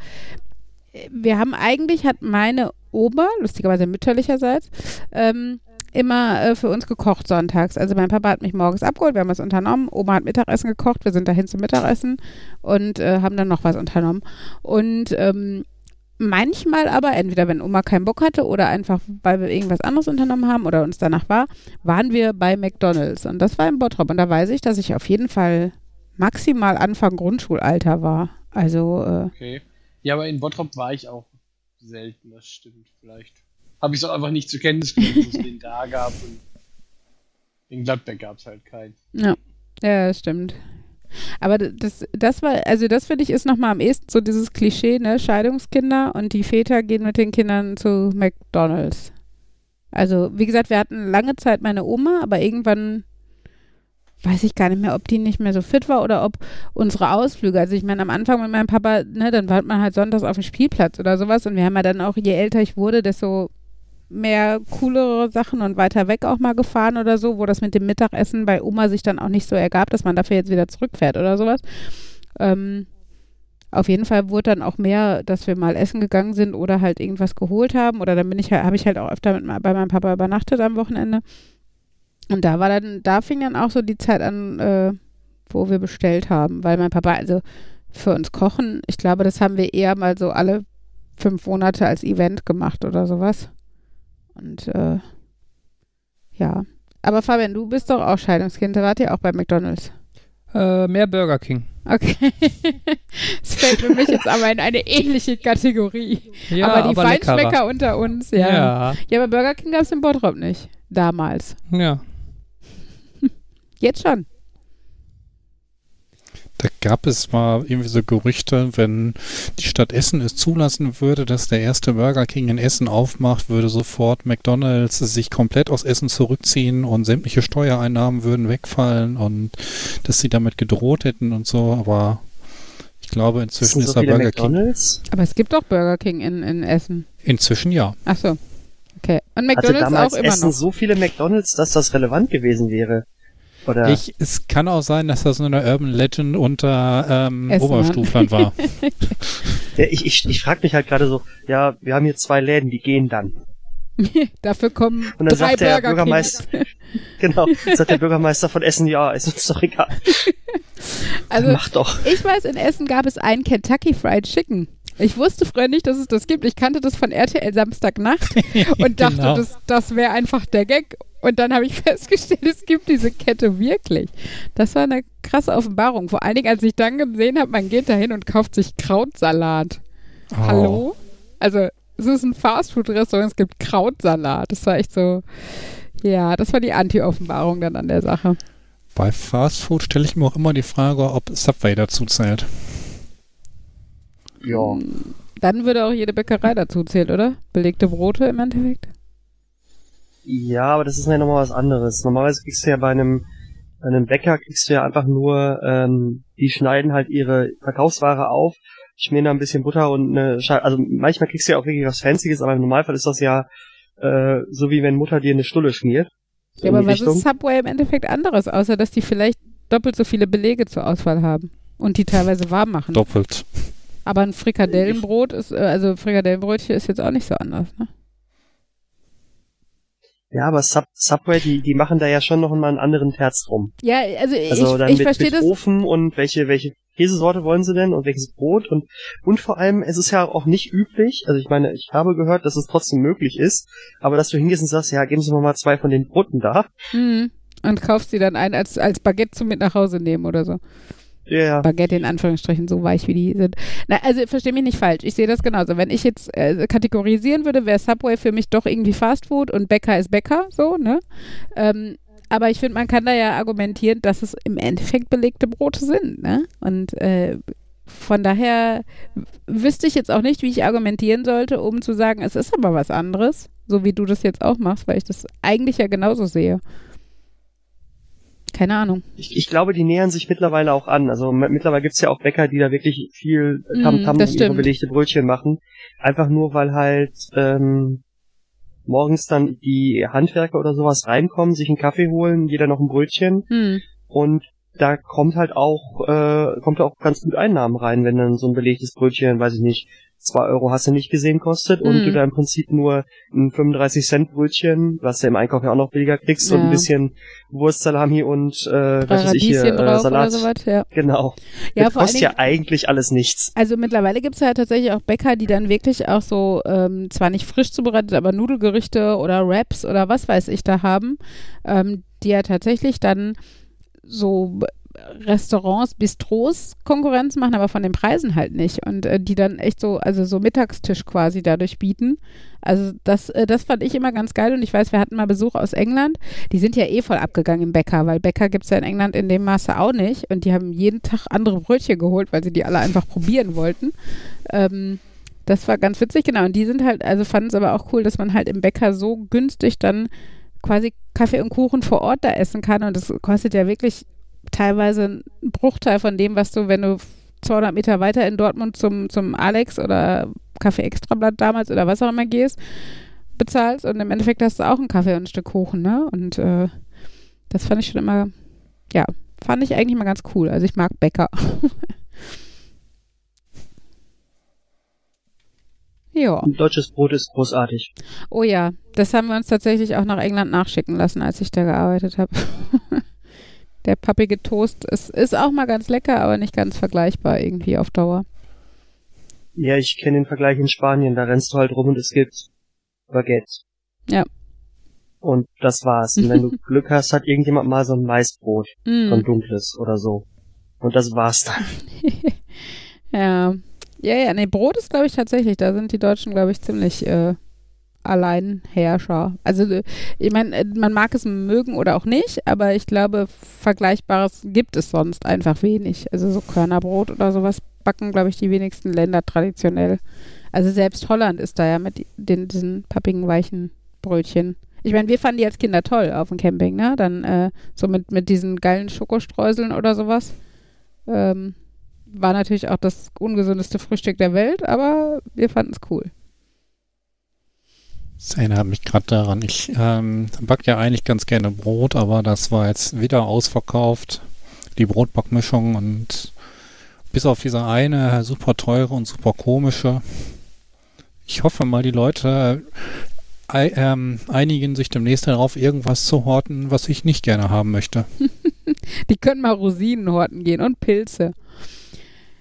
wir haben eigentlich, hat meine Oma, lustigerweise mütterlicherseits, ähm, immer äh, für uns gekocht sonntags. Also mein Papa hat mich morgens abgeholt, wir haben was unternommen, Oma hat Mittagessen gekocht, wir sind dahin zum Mittagessen und äh, haben dann noch was unternommen. Und ähm, manchmal aber, entweder wenn Oma keinen Bock hatte oder einfach, weil wir irgendwas anderes unternommen haben oder uns danach war, waren wir bei McDonalds. Und das war in Bottrop. Und da weiß ich, dass ich auf jeden Fall maximal Anfang Grundschulalter war. Also, äh, Okay. Ja, aber in Bottrop war ich auch selten, das stimmt. Vielleicht habe ich es auch einfach nicht zur Kenntnis genommen, dass es den da gab. Und in Gladbeck gab es halt keinen. ja, ja, das stimmt. Aber das, das war, also das finde ich ist nochmal am ehesten so dieses Klischee, ne, Scheidungskinder und die Väter gehen mit den Kindern zu McDonalds. Also, wie gesagt, wir hatten lange Zeit meine Oma, aber irgendwann weiß ich gar nicht mehr, ob die nicht mehr so fit war oder ob unsere Ausflüge, also ich meine, am Anfang mit meinem Papa, ne, dann war man halt sonntags auf dem Spielplatz oder sowas und wir haben ja dann auch, je älter ich wurde, desto mehr coolere Sachen und weiter weg auch mal gefahren oder so, wo das mit dem Mittagessen bei Oma sich dann auch nicht so ergab, dass man dafür jetzt wieder zurückfährt oder sowas. Ähm, auf jeden Fall wurde dann auch mehr, dass wir mal essen gegangen sind oder halt irgendwas geholt haben oder dann bin ich habe ich halt auch öfter mit, bei meinem Papa übernachtet am Wochenende. Und da war dann, da fing dann auch so die Zeit an, äh, wo wir bestellt haben, weil mein Papa, also für uns kochen, ich glaube, das haben wir eher mal so alle fünf Monate als Event gemacht oder sowas. Und äh, ja. Aber Fabian, du bist doch auch Scheidungskind, da wart ihr auch bei McDonalds. Äh, mehr Burger King. Okay. Es fällt für mich jetzt aber in eine ähnliche Kategorie. Ja, aber die leckerer. Feinschmecker unter uns, ja. Ja, Ja, aber Burger King gab es in Bottrop nicht. Damals. ja. Jetzt schon. Da gab es mal irgendwie so Gerüchte, wenn die Stadt Essen es zulassen würde, dass der erste Burger King in Essen aufmacht, würde sofort McDonalds sich komplett aus Essen zurückziehen und sämtliche Steuereinnahmen würden wegfallen und dass sie damit gedroht hätten und so, aber ich glaube inzwischen ist so der viele Burger King. McDonalds. Aber es gibt doch Burger King in, in Essen. Inzwischen ja. Ach so. Okay. Und Hatte McDonalds damals auch immer Essen noch. so viele McDonalds, dass das relevant gewesen wäre. Oder Ich, es kann auch sein, dass das nur eine Urban Legend unter ähm, Essen, Oberstuflern war. Ja, ich, ich, ich frage mich halt gerade so, ja, wir haben hier zwei Läden, die gehen dann. Dafür kommen Und dann drei sagt der Bürgermeister, genau, sagt der Bürgermeister von Essen, ja, ist uns doch egal. Also Mach doch. ich weiß, in Essen gab es einen Kentucky Fried Chicken. Ich wusste früher nicht, dass es das gibt. Ich kannte das von RTL Samstagnacht und dachte, Genau. das, das wäre einfach der Gag. Und dann habe ich festgestellt, es gibt diese Kette wirklich. Das war eine krasse Offenbarung. Vor allen Dingen, als ich dann gesehen habe, man geht dahin und kauft sich Krautsalat. Oh. Hallo? Also, es ist ein Fastfood-Restaurant, es gibt Krautsalat. Das war echt so, ja, das war die Anti-Offenbarung dann an der Sache. Bei Fast Food stelle ich mir auch immer die Frage, ob Subway dazu zählt. Ja. Dann würde auch jede Bäckerei dazu zählen, oder? Belegte Brote im Endeffekt? Ja, aber das ist ja nochmal was anderes. Normalerweise kriegst du ja bei einem, bei einem Bäcker kriegst du ja einfach nur, ähm, die schneiden halt ihre Verkaufsware auf, schmieren da ein bisschen Butter und eine Scheibe, also manchmal kriegst du ja auch wirklich was Fancyes, aber im Normalfall ist das ja äh, so wie wenn Mutter dir eine Stulle schmiert. Ja, aber was Richtung. ist Subway im Endeffekt anderes, außer dass die vielleicht doppelt so viele Belege zur Auswahl haben und die teilweise warm machen. Doppelt. Aber ein Frikadellenbrot ist, äh, also Frikadellenbrötchen ist jetzt auch nicht so anders, ne? Ja, aber Sub Subway, die, die machen da ja schon noch mal einen anderen Terz drum. Ja, also, Also ich, dann ich mit, verstehe mit das. Ofen und welche, welche Käsesorte wollen sie denn und welches Brot und, und vor allem, es ist ja auch nicht üblich, also ich meine, ich habe gehört, dass es trotzdem möglich ist, aber dass du hingehst und sagst, ja, geben Sie mir mal zwei von den Broten da. Hm, und kaufst sie dann ein als, als Baguette zum mit nach Hause nehmen oder so. Ja. Baguette in Anführungsstrichen, so weich wie die sind. Na, also versteh mich nicht falsch. Ich sehe das genauso. Wenn ich jetzt äh, kategorisieren würde, wäre Subway für mich doch irgendwie Fastfood und Bäcker ist Bäcker, so, ne? Ähm, aber ich finde, man kann da ja argumentieren, dass es im Endeffekt belegte Brote sind, ne? Und äh, von daher wüsste ich jetzt auch nicht, wie ich argumentieren sollte, um zu sagen, es ist aber was anderes, so wie du das jetzt auch machst, weil ich das eigentlich ja genauso sehe. Keine Ahnung. Ich, ich glaube, die nähern sich mittlerweile auch an. Also mittlerweile gibt's ja auch Bäcker, die da wirklich viel Mm, Tamtam ihre stimmt. belegte Brötchen machen. Einfach nur, weil halt ähm, morgens dann die Handwerker oder sowas reinkommen, sich einen Kaffee holen, jeder noch ein Brötchen Hm. und da kommt halt auch, äh, kommt auch ganz gut Einnahmen rein, wenn dann so ein belegtes Brötchen, weiß ich nicht, zwei Euro hast du nicht gesehen kostet und Mhm. du da im Prinzip nur ein 35 Cent Brötchen, was du im Einkauf ja auch noch billiger kriegst und Ja. ein bisschen Wurstsalami und äh, was weiß ich hier, äh, Salat. oder sowas, ja. Genau. Ja, das kostet ja eigentlich alles nichts. also mittlerweile gibt es ja tatsächlich auch Bäcker, die dann wirklich auch so, ähm, zwar nicht frisch zubereitet, aber Nudelgerichte oder Wraps oder was weiß ich da haben, ähm, die ja tatsächlich dann so Restaurants, Bistros Konkurrenz machen, aber von den Preisen halt nicht. Und äh, die dann echt so, also so Mittagstisch quasi dadurch bieten. Also das, äh, das fand ich immer ganz geil und ich weiß, wir hatten mal Besuch aus England. Die sind ja eh voll abgegangen im Bäcker, weil Bäcker gibt es ja in England in dem Maße auch nicht. Und die haben jeden Tag andere Brötchen geholt, weil sie die alle einfach probieren wollten. Ähm, das war ganz witzig, genau. Und die sind halt, also fanden es aber auch cool, dass man halt im Bäcker so günstig dann quasi Kaffee und Kuchen vor Ort da essen kann. Und das kostet ja wirklich teilweise einen Bruchteil von dem, was du, wenn du 200 Meter weiter in Dortmund zum, zum Alex oder Kaffee Extrablatt damals oder was auch immer gehst, bezahlst. Und im Endeffekt hast du auch einen Kaffee und ein Stück Kuchen, ne? Und äh, das fand ich schon immer, ja, fand ich eigentlich mal ganz cool. Also ich mag Bäcker. ja. Ein deutsches Brot ist großartig. Oh ja, das haben wir uns tatsächlich auch nach England nachschicken lassen, als ich da gearbeitet habe. Der pappige Toast ist, ist auch mal ganz lecker, aber nicht ganz vergleichbar irgendwie auf Dauer. Ja, ich kenne den Vergleich in Spanien, da rennst du halt rum und es gibt Baguette. Ja. Und das war's. Und wenn du Glück hast, hat irgendjemand mal so ein Maisbrot, so ein Mm. dunkles oder so. Und das war's dann. ja. Ja, ja, nee, Brot ist, glaube ich, tatsächlich, da sind die Deutschen, glaube ich, ziemlich äh, Alleinherrscher. Also, äh, ich meine, äh, man mag es mögen oder auch nicht, aber ich glaube, Vergleichbares gibt es sonst einfach wenig. Also so Körnerbrot oder sowas backen, glaube ich, die wenigsten Länder traditionell. Also selbst Holland ist da ja mit den, diesen pappigen, weichen Brötchen. Ich meine, wir fanden die als Kinder toll auf dem Camping, ne? Dann äh, so mit, mit diesen geilen Schokostreuseln oder sowas. Ähm, war natürlich auch das ungesündeste Frühstück der Welt, aber wir fanden es cool. Das erinnert mich gerade daran. Ich ähm, back ja eigentlich ganz gerne Brot, aber das war jetzt wieder ausverkauft. Die Brotbackmischung und bis auf diese eine super teure und super komische. Ich hoffe mal, die Leute ei- ähm, einigen sich demnächst darauf, irgendwas zu horten, was ich nicht gerne haben möchte. Die können mal Rosinen horten gehen und Pilze.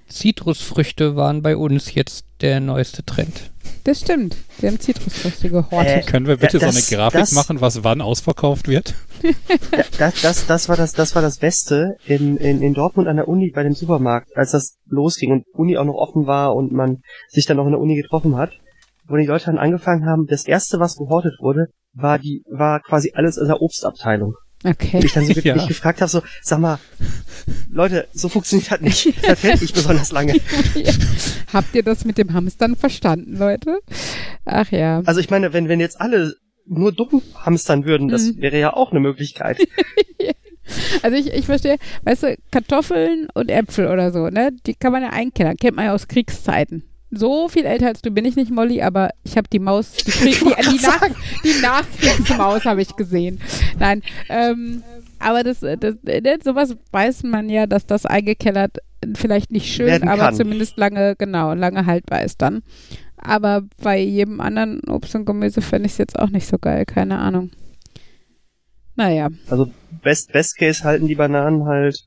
Zitrusfrüchte waren bei uns jetzt der neueste Trend. Das stimmt. Wir haben Zitrusfrüchte gehortet. Äh, Können wir bitte Ja, so das- eine Grafik das- machen, was wann ausverkauft wird? Das, das, das war das, das war das Beste in, in, in Dortmund an der Uni bei dem Supermarkt, als das losging und Uni auch noch offen war und man sich dann noch in der Uni getroffen hat, wo die Leute dann angefangen haben, das erste, was gehortet wurde, war die, war quasi alles in der Obstabteilung. Okay. Und ich dann so wirklich Ja. gefragt habe, so, sag mal, Leute, so funktioniert das nicht. Das hält nicht besonders lange. Habt ihr das mit dem Hamstern verstanden, Leute? Ach ja. Also ich meine, wenn, wenn jetzt alle nur dumm hamstern würden, das Mhm. wäre ja auch eine Möglichkeit. Also ich, ich verstehe, weißt du, Kartoffeln und Äpfel oder so, ne? Die kann man ja einkellern. Kennt man ja aus Kriegszeiten. So viel älter als du bin ich nicht, Molly, aber ich habe die Maus, die, die, die, nach, die Nachkriegsmaus habe ich gesehen. Nein, ähm, aber das, das, das, sowas weiß man ja, dass das eingekellert vielleicht nicht schön, aber kann. zumindest lange, genau, lange haltbar ist dann. Aber bei jedem anderen Obst und Gemüse fände ich es jetzt auch nicht so geil, keine Ahnung. Naja, Also best, best case halten die Bananen halt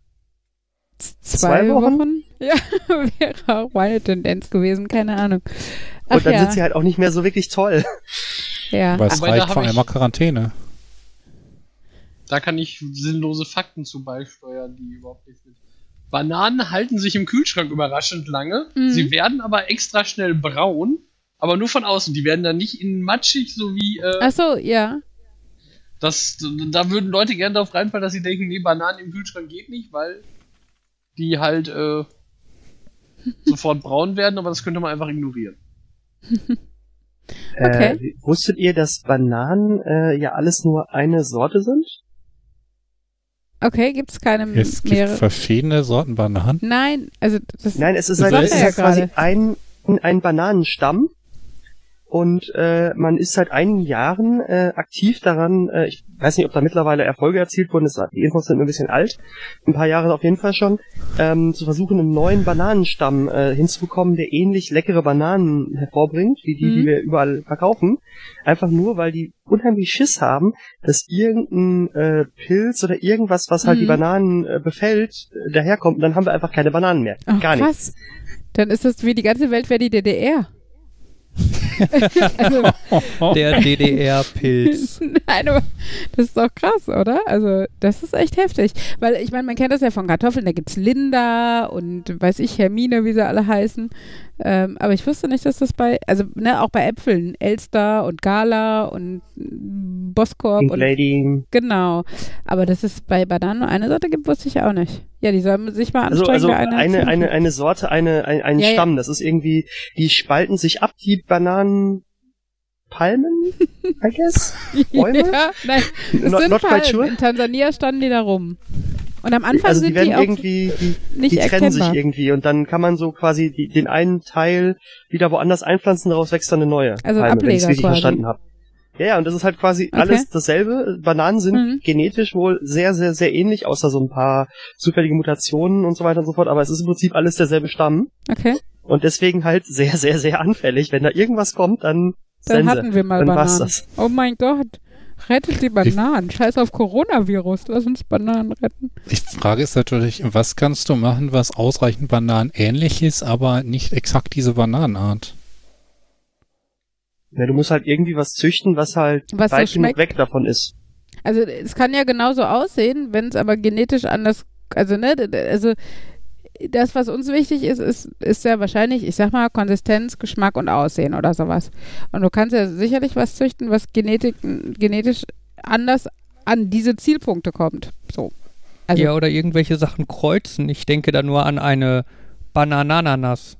zwei, Zwei Wochen? Wochen? Ja, wäre auch meine Tendenz gewesen, keine Ahnung. Ach und dann ja, sind sie halt auch nicht mehr so wirklich toll. ja. Aber es reicht vor einmal Quarantäne. Da kann ich sinnlose Fakten zu beisteuern, die überhaupt nichts mit. Bananen halten sich im Kühlschrank überraschend lange. Mhm. Sie werden aber extra schnell braun, aber nur von außen. Die werden dann nicht in matschig, so wie äh, Ach so, ja. das. Da würden Leute gerne darauf reinfallen, dass sie denken, nee, Bananen im Kühlschrank geht nicht, weil die halt äh, sofort braun werden, aber das könnte man einfach ignorieren. Okay. Äh, wusstet ihr, dass Bananen äh, ja alles nur eine Sorte sind? Okay, gibt's keine Es gibt mehrere? verschiedene Sorten Bananen. Nein, also das Nein, es ist halt, weiß es ist ja quasi ein, ein Bananenstamm. Und äh, man ist seit einigen Jahren äh, aktiv daran, äh, ich weiß nicht, ob da mittlerweile Erfolge erzielt wurden, das, die Infos sind ein bisschen alt, ein paar Jahre auf jeden Fall schon, ähm, zu versuchen, einen neuen Bananenstamm äh, hinzubekommen, der ähnlich leckere Bananen hervorbringt, wie die, Mhm. die wir überall verkaufen. Einfach nur, weil die unheimlich Schiss haben, dass irgendein äh, Pilz oder irgendwas, was halt Mhm. die Bananen äh, befällt, äh, daherkommt und dann haben wir einfach keine Bananen mehr. Ach, Gar nichts. krass. Dann ist das wie die ganze Welt wäre die DDR. Also, Der DDR-Pilz. Nein, aber das ist doch krass, oder? Also, das ist echt heftig. Weil, ich meine, man kennt das ja von Kartoffeln, da gibt's Linda und weiß ich, Hermine, wie sie alle heißen. Ähm, aber ich wusste nicht, dass das bei, also, ne, auch bei Äpfeln, Elster und Gala und Pink und Lady. genau. Aber dass es bei Bananen nur eine Sorte gibt, wusste ich auch nicht. Ja, die sollen sich mal Also, anstrengen. also da eine, eine, finden. eine, Sorte, eine, ein, ein Ja. Stamm. Das ist irgendwie, die spalten sich ab, die Bananen. Palmen, I guess. Bäume? Ja, nein, das Not- sind not Palmen. sure. In Tansania standen die da rum. Und am Anfang Also die sind werden die irgendwie, die, nicht die trennen sich erkennbar. irgendwie und dann kann man so quasi die, den einen Teil wieder woanders einpflanzen, daraus wächst dann eine neue Also ein Palme, wenn ich Ableger richtig quasi. verstanden habe. Ja, ja, und das ist halt quasi Okay. alles dasselbe. Bananen sind Mhm. genetisch wohl sehr, sehr, sehr ähnlich, außer so ein paar zufällige Mutationen und so weiter und so fort, aber es ist im Prinzip alles derselbe Stamm. Okay, Und deswegen halt sehr, sehr, sehr anfällig. Wenn da irgendwas kommt, dann dann Sense. hatten wir mal Dann Bananen. das. Oh mein Gott. Rettet die Bananen. Scheiß auf Coronavirus. Lass uns Bananen retten. Die Frage ist natürlich, was kannst du machen, was ausreichend Bananen ähnlich ist, aber nicht exakt diese Bananenart? Ja, du musst halt irgendwie was züchten, was halt Was so weit genug weg davon ist. Also es kann ja genauso aussehen, wenn es aber genetisch anders, also ne, also das, was uns wichtig ist, ist, ist ja wahrscheinlich, ich sag mal, Konsistenz, Geschmack und Aussehen oder sowas. Und du kannst ja sicherlich was züchten, was Genetik, genetisch anders an diese Zielpunkte kommt. So. Also, ja, oder irgendwelche Sachen kreuzen. Ich denke da nur an eine Banananas.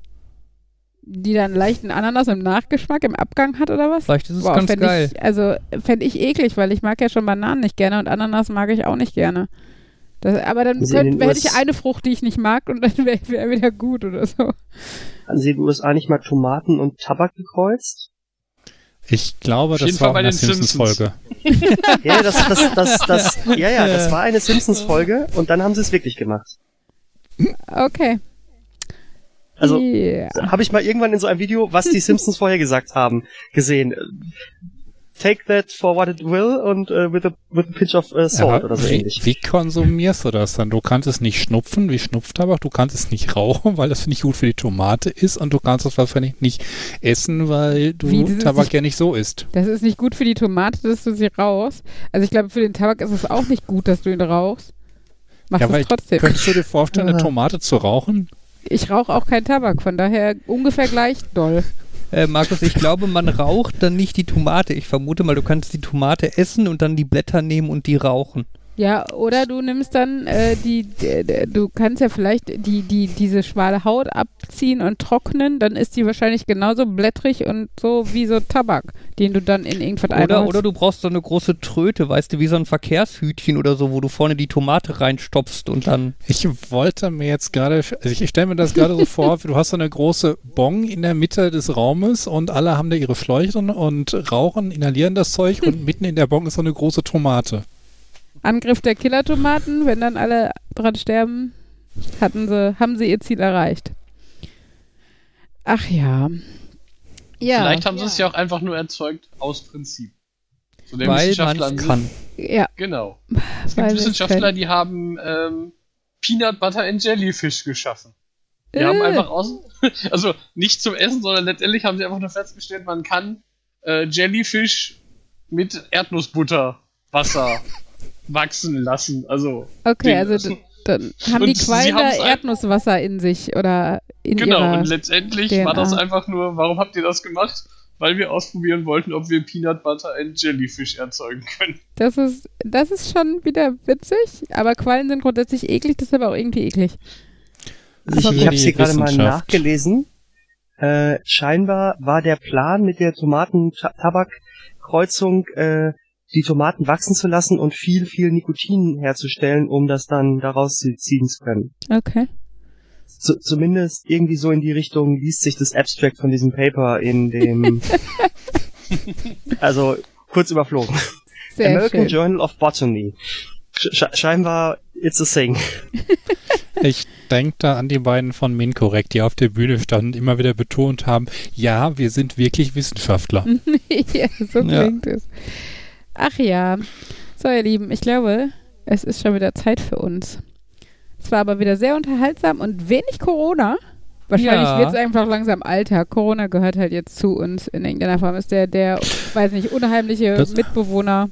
die dann leichten Ananas im Nachgeschmack, im Abgang hat oder was? Vielleicht ist es Boah, ganz geil. Ich, also fände ich eklig, weil ich mag ja schon Bananen nicht gerne und Ananas mag ich auch nicht gerne. Das, aber dann könnt, hätte ich eine Frucht, die ich nicht mag und dann wäre wär wieder gut oder so. Haben sie in den USA nicht mal Tomaten und Tabak gekreuzt? Ich glaube, das Fall war Simpsons. Simpsons-Folge. Ja, das, das, das, das, ja, ja, das war eine Simpsons-Folge und dann haben sie es wirklich gemacht. Okay. Also, yeah. habe ich mal irgendwann in so einem Video, was die Simpsons vorher gesagt haben, gesehen. Take that for what it will und uh, with, a, with a pinch of uh, salt Ja, oder so wie, ähnlich. wie konsumierst du das dann? Du kannst es nicht schnupfen wie Schnupftabak, du kannst es nicht rauchen, weil das nicht gut für die Tomate ist und du kannst es wahrscheinlich nicht essen, weil du Wie, Tabak nicht- ja nicht so isst. Das ist nicht gut für die Tomate, dass du sie rauchst. Also ich glaube, für den Tabak ist es auch nicht gut, dass du ihn rauchst. Mach ja, das weil trotzdem. könntest du dir vorstellen, eine. Tomate zu rauchen? Ich rauche auch keinen Tabak, von daher ungefähr gleich doll. Äh, Markus, ich glaube, man raucht dann nicht die Tomate. Ich vermute mal, du kannst die Tomate essen und dann die Blätter nehmen und die rauchen. Ja, oder du nimmst dann äh, die, du kannst ja vielleicht die, die, diese schmale Haut abziehen und trocknen, dann ist die wahrscheinlich genauso blättrig und so wie so Tabak, den du dann in irgendwas Oder, oder du brauchst so eine große Tröte, weißt du, wie so ein Verkehrshütchen oder so, wo du vorne die Tomate reinstopfst und dann. Ich wollte mir jetzt gerade, also ich, ich stelle mir das gerade so vor, du hast so eine große Bong in der Mitte des Raumes und alle haben da ihre drin und rauchen, inhalieren das Zeug und mitten in der Bong ist so eine große Tomate. Angriff der Killertomaten, wenn dann alle dran sterben, hatten sie, haben sie ihr Ziel erreicht. Ach ja. Ja. Vielleicht haben sie es ja auch einfach nur erzeugt aus Prinzip. So der weil Wissenschaftler kann. Ja, Genau. Es weil gibt wir's Wissenschaftler, die haben ähm, Peanut Butter and Jellyfish geschaffen. Die Äh. haben einfach aus, also nicht zum Essen, sondern letztendlich haben sie einfach nur festgestellt, man kann äh, Jellyfish mit Erdnussbutter Wasser wachsen lassen. Also Okay, also d- dann haben die Und sie Quallen da Erdnusswasser in sich oder in genau. ihrer... Und letztendlich DNA. war das einfach nur, warum habt ihr das gemacht? Weil wir ausprobieren wollten, ob wir Peanut Butter and Jellyfish erzeugen können. Das ist, das ist schon wieder witzig, aber Quallen sind grundsätzlich eklig, das ist aber auch irgendwie eklig. Ich, Aber ich habe hier gerade mal nachgelesen. Äh, scheinbar war der Plan mit der Tomaten-Tabak-Kreuzung, äh, die Tomaten wachsen zu lassen und viel, viel Nikotin herzustellen, um das dann daraus zu ziehen zu können. Okay. Zu, zumindest irgendwie so in die Richtung liest sich das Abstract von diesem Paper in dem, also kurz überflogen. Sehr American schön. Journal of Botany. Sch scheinbar it's a thing. Ich denke da an die beiden von Minkorrekt, die auf der Bühne standen und immer wieder betont haben, ja, wir sind wirklich Wissenschaftler. ja, so Ja. klingt es. Ach ja. So, ihr Lieben, ich glaube, es ist schon wieder Zeit für uns. Es war aber wieder sehr unterhaltsam und wenig Corona. Wahrscheinlich Ja. wird es einfach langsam Alltag. Corona gehört halt jetzt zu uns in irgendeiner Form. Ist der, der, weiß nicht, unheimliche Das- Mitbewohner.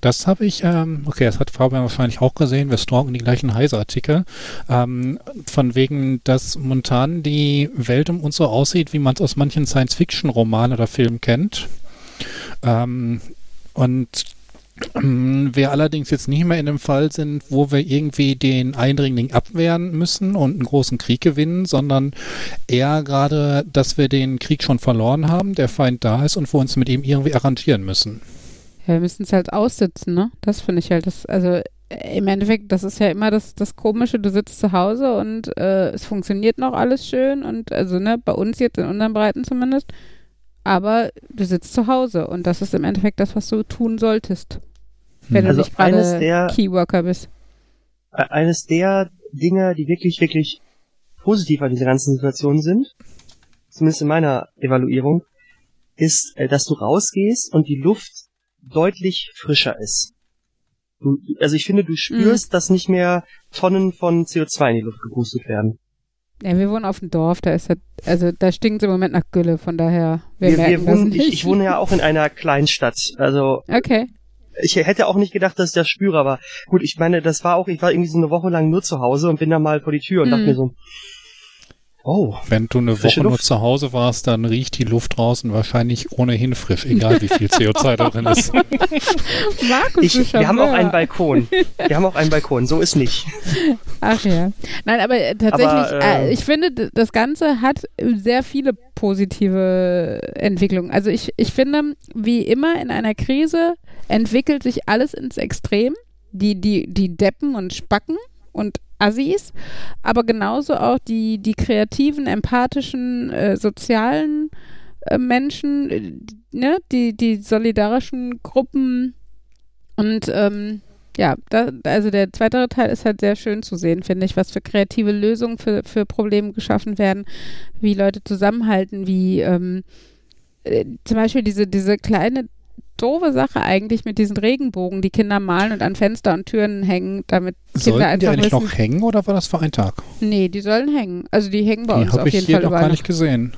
Das habe ich, ähm, okay, das hat Fabian wahrscheinlich auch gesehen, wir stalken die gleichen Heise-Artikel, ähm, von wegen, dass momentan die Welt um uns so aussieht, wie man es aus manchen Science-Fiction-Romanen oder Filmen kennt. Ähm, und ähm, wir allerdings jetzt nicht mehr in dem Fall sind, wo wir irgendwie den Eindringling abwehren müssen und einen großen Krieg gewinnen, sondern eher gerade, dass wir den Krieg schon verloren haben, der Feind da ist und wir uns mit ihm irgendwie arrangieren müssen. Ja, wir müssen es halt aussitzen, ne? Das finde ich halt das, also äh, im Endeffekt, das ist ja immer das, das Komische, du sitzt zu Hause und äh, es funktioniert noch alles schön und also, ne, bei uns jetzt in unseren Breiten zumindest, aber du sitzt zu Hause und das ist im Endeffekt das, was du tun solltest, wenn Also du nicht gerade Keyworker bist. E- eines der Dinge, die wirklich, wirklich positiv an dieser ganzen Situation sind, zumindest in meiner Evaluierung, ist, äh, dass du rausgehst und die Luft deutlich frischer ist. Du, also ich finde, du spürst, dass nicht mehr Tonnen von CO2 in die Luft gepustet werden. Ja, wir wohnen auf dem Dorf, da ist halt, also da stinkt es im Moment nach Gülle, von daher, wir, Wir, wir merken das wohnen, nicht. ich, ich wohne ja auch in einer Kleinstadt. Also Okay. ich hätte auch nicht gedacht, dass ich das spüre, aber gut, ich meine, das war auch, ich war irgendwie so eine Woche lang nur zu Hause und bin dann mal vor die Tür und dachte Mhm. mir so, oh, Wenn du eine Woche nur Luft. zu Hause warst, dann riecht die Luft draußen wahrscheinlich ohnehin frisch, egal wie viel CO2 da drin ist. Markus, ich, wir haben auch einen Balkon. Wir haben auch einen Balkon, so ist nicht. Ach ja. Nein, aber äh, tatsächlich, Aber, äh, äh, ich finde, das Ganze hat sehr viele positive Entwicklungen. Also ich, ich finde, wie immer in einer Krise entwickelt sich alles ins Extrem. Die, die, die Deppen und Spacken und Assis, aber genauso auch die, die kreativen, empathischen, äh, sozialen äh, Menschen, äh, ne, die, die solidarischen Gruppen. Und ähm, ja, da, also der zweite Teil ist halt sehr schön zu sehen, finde ich, was für kreative Lösungen für, für Probleme geschaffen werden, wie Leute zusammenhalten, wie ähm, äh, zum Beispiel diese, diese kleine doofe Sache eigentlich mit diesen Regenbogen, die Kinder malen und an Fenster und Türen hängen, damit Kinder Sollten die einfach eigentlich wissen, noch hängen oder war das für einen Tag? nee, die sollen hängen. Also die hängen bei Die uns habe auf ich jeden hier Fall noch überall. gar nicht gesehen.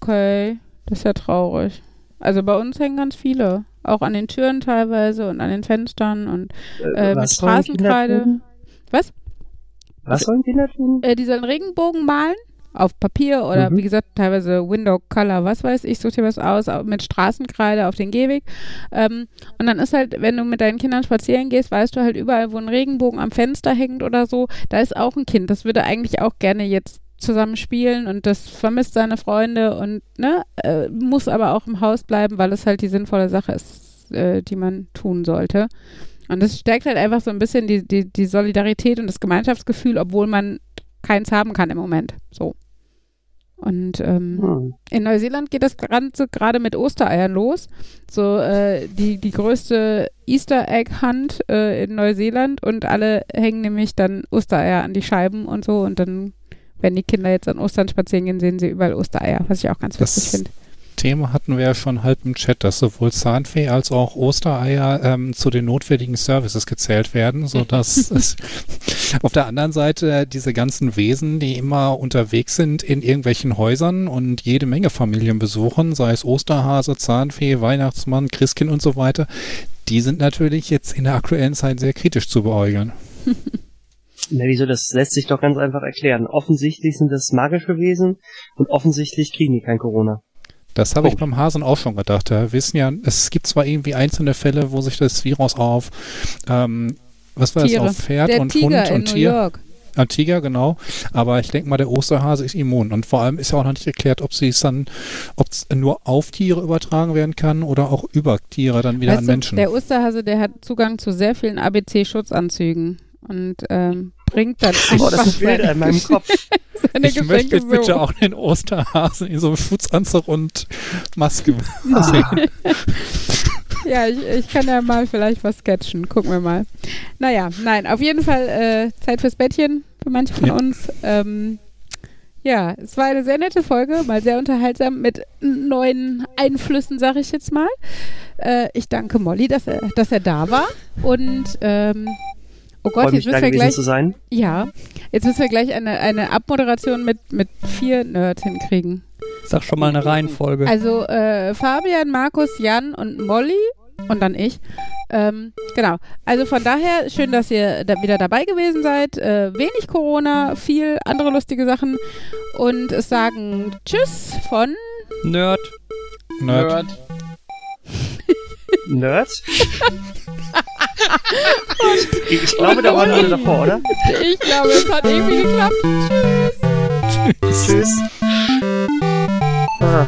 Okay, das ist ja traurig. Also bei uns hängen ganz viele, auch an den Türen teilweise und an den Fenstern und Äh, mit Kinder Straßenkreide. Was? Was sollen Kinder tun? äh, die sollen Regenbogen malen auf Papier oder Mhm. wie gesagt teilweise Window Color, was weiß ich, such dir was aus, au- mit Straßenkreide auf den Gehweg. Ähm, und dann ist halt, wenn du mit deinen Kindern spazieren gehst, weißt du halt überall, wo ein Regenbogen am Fenster hängt oder so, da ist auch ein Kind. Das würde eigentlich auch gerne jetzt zusammen spielen und das vermisst seine Freunde und ne, äh, muss aber auch im Haus bleiben, weil es halt die sinnvolle Sache ist, äh, die man tun sollte. Und das stärkt halt einfach so ein bisschen die, die, die Solidarität und das Gemeinschaftsgefühl, obwohl man keins haben kann im Moment. So. Und ähm, Hm. in Neuseeland geht das Ganze gerade mit Ostereiern los. So äh, die, die größte Easter Egg Hunt äh, in Neuseeland und alle hängen nämlich dann Ostereier an die Scheiben und so und dann, wenn die Kinder jetzt an Ostern spazieren gehen, sehen sie überall Ostereier, was ich auch ganz Das- witzig finde. Thema hatten wir ja schon halb im Chat, dass sowohl Zahnfee als auch Ostereier ähm, zu den notwendigen Services gezählt werden, sodass es auf der anderen Seite diese ganzen Wesen, die immer unterwegs sind in irgendwelchen Häusern und jede Menge Familien besuchen, sei es Osterhase, Zahnfee, Weihnachtsmann, Christkind und so weiter, die sind natürlich jetzt in der aktuellen Zeit sehr kritisch zu beäugeln. Na, wieso? Das lässt sich doch ganz einfach erklären. Offensichtlich sind das magische Wesen und offensichtlich kriegen die kein Corona. Das habe ich Punkt. beim Hasen auch schon gedacht. Wir wissen ja, es gibt zwar irgendwie einzelne Fälle, wo sich das Virus auf, ähm, was war Tiere. das, auf Pferd Der und Tiger Hund in und New Tier. York. Äh, Tiger, genau. Aber ich denke mal, der Osterhase ist immun. Und vor allem ist ja auch noch nicht erklärt, ob sie es dann, ob es nur auf Tiere übertragen werden kann oder auch über Tiere dann wieder Weißt an du, Menschen. Der Osterhase, der hat Zugang zu sehr vielen ABC-Schutzanzügen und ähm, bringt dann das einfach sind Bilder seine, in meinem Kopf. ich Geschenke möchte so. bitte auch den Osterhasen in so einem Schutzanzug und Maske sehen. Ja, ich, ich kann ja mal vielleicht was sketchen. Gucken wir mal. Naja, nein, auf jeden Fall äh, Zeit fürs Bettchen für manche von Ja. uns. Ähm, ja, es war eine sehr nette Folge, mal sehr unterhaltsam mit neuen Einflüssen, sag ich jetzt mal. Äh, ich danke Molly, dass er, dass er da war. Und ähm, oh Gott, jetzt müssen wir gleich zu sein. ja, jetzt müssen wir gleich eine, eine Abmoderation mit, mit vier Nerds hinkriegen. Sag schon mal eine Reihenfolge. Also äh, Fabian, Markus, Jan und Molly und dann ich. Ähm, genau. Also von daher schön, dass ihr da wieder dabei gewesen seid. Äh, wenig Corona, viel andere lustige Sachen und es sagen Tschüss von Nerd. Nerd. Nerds? ich, ich glaube, da waren alle davor, oder? ich glaube, es hat irgendwie geklappt. Tschüss. Ah.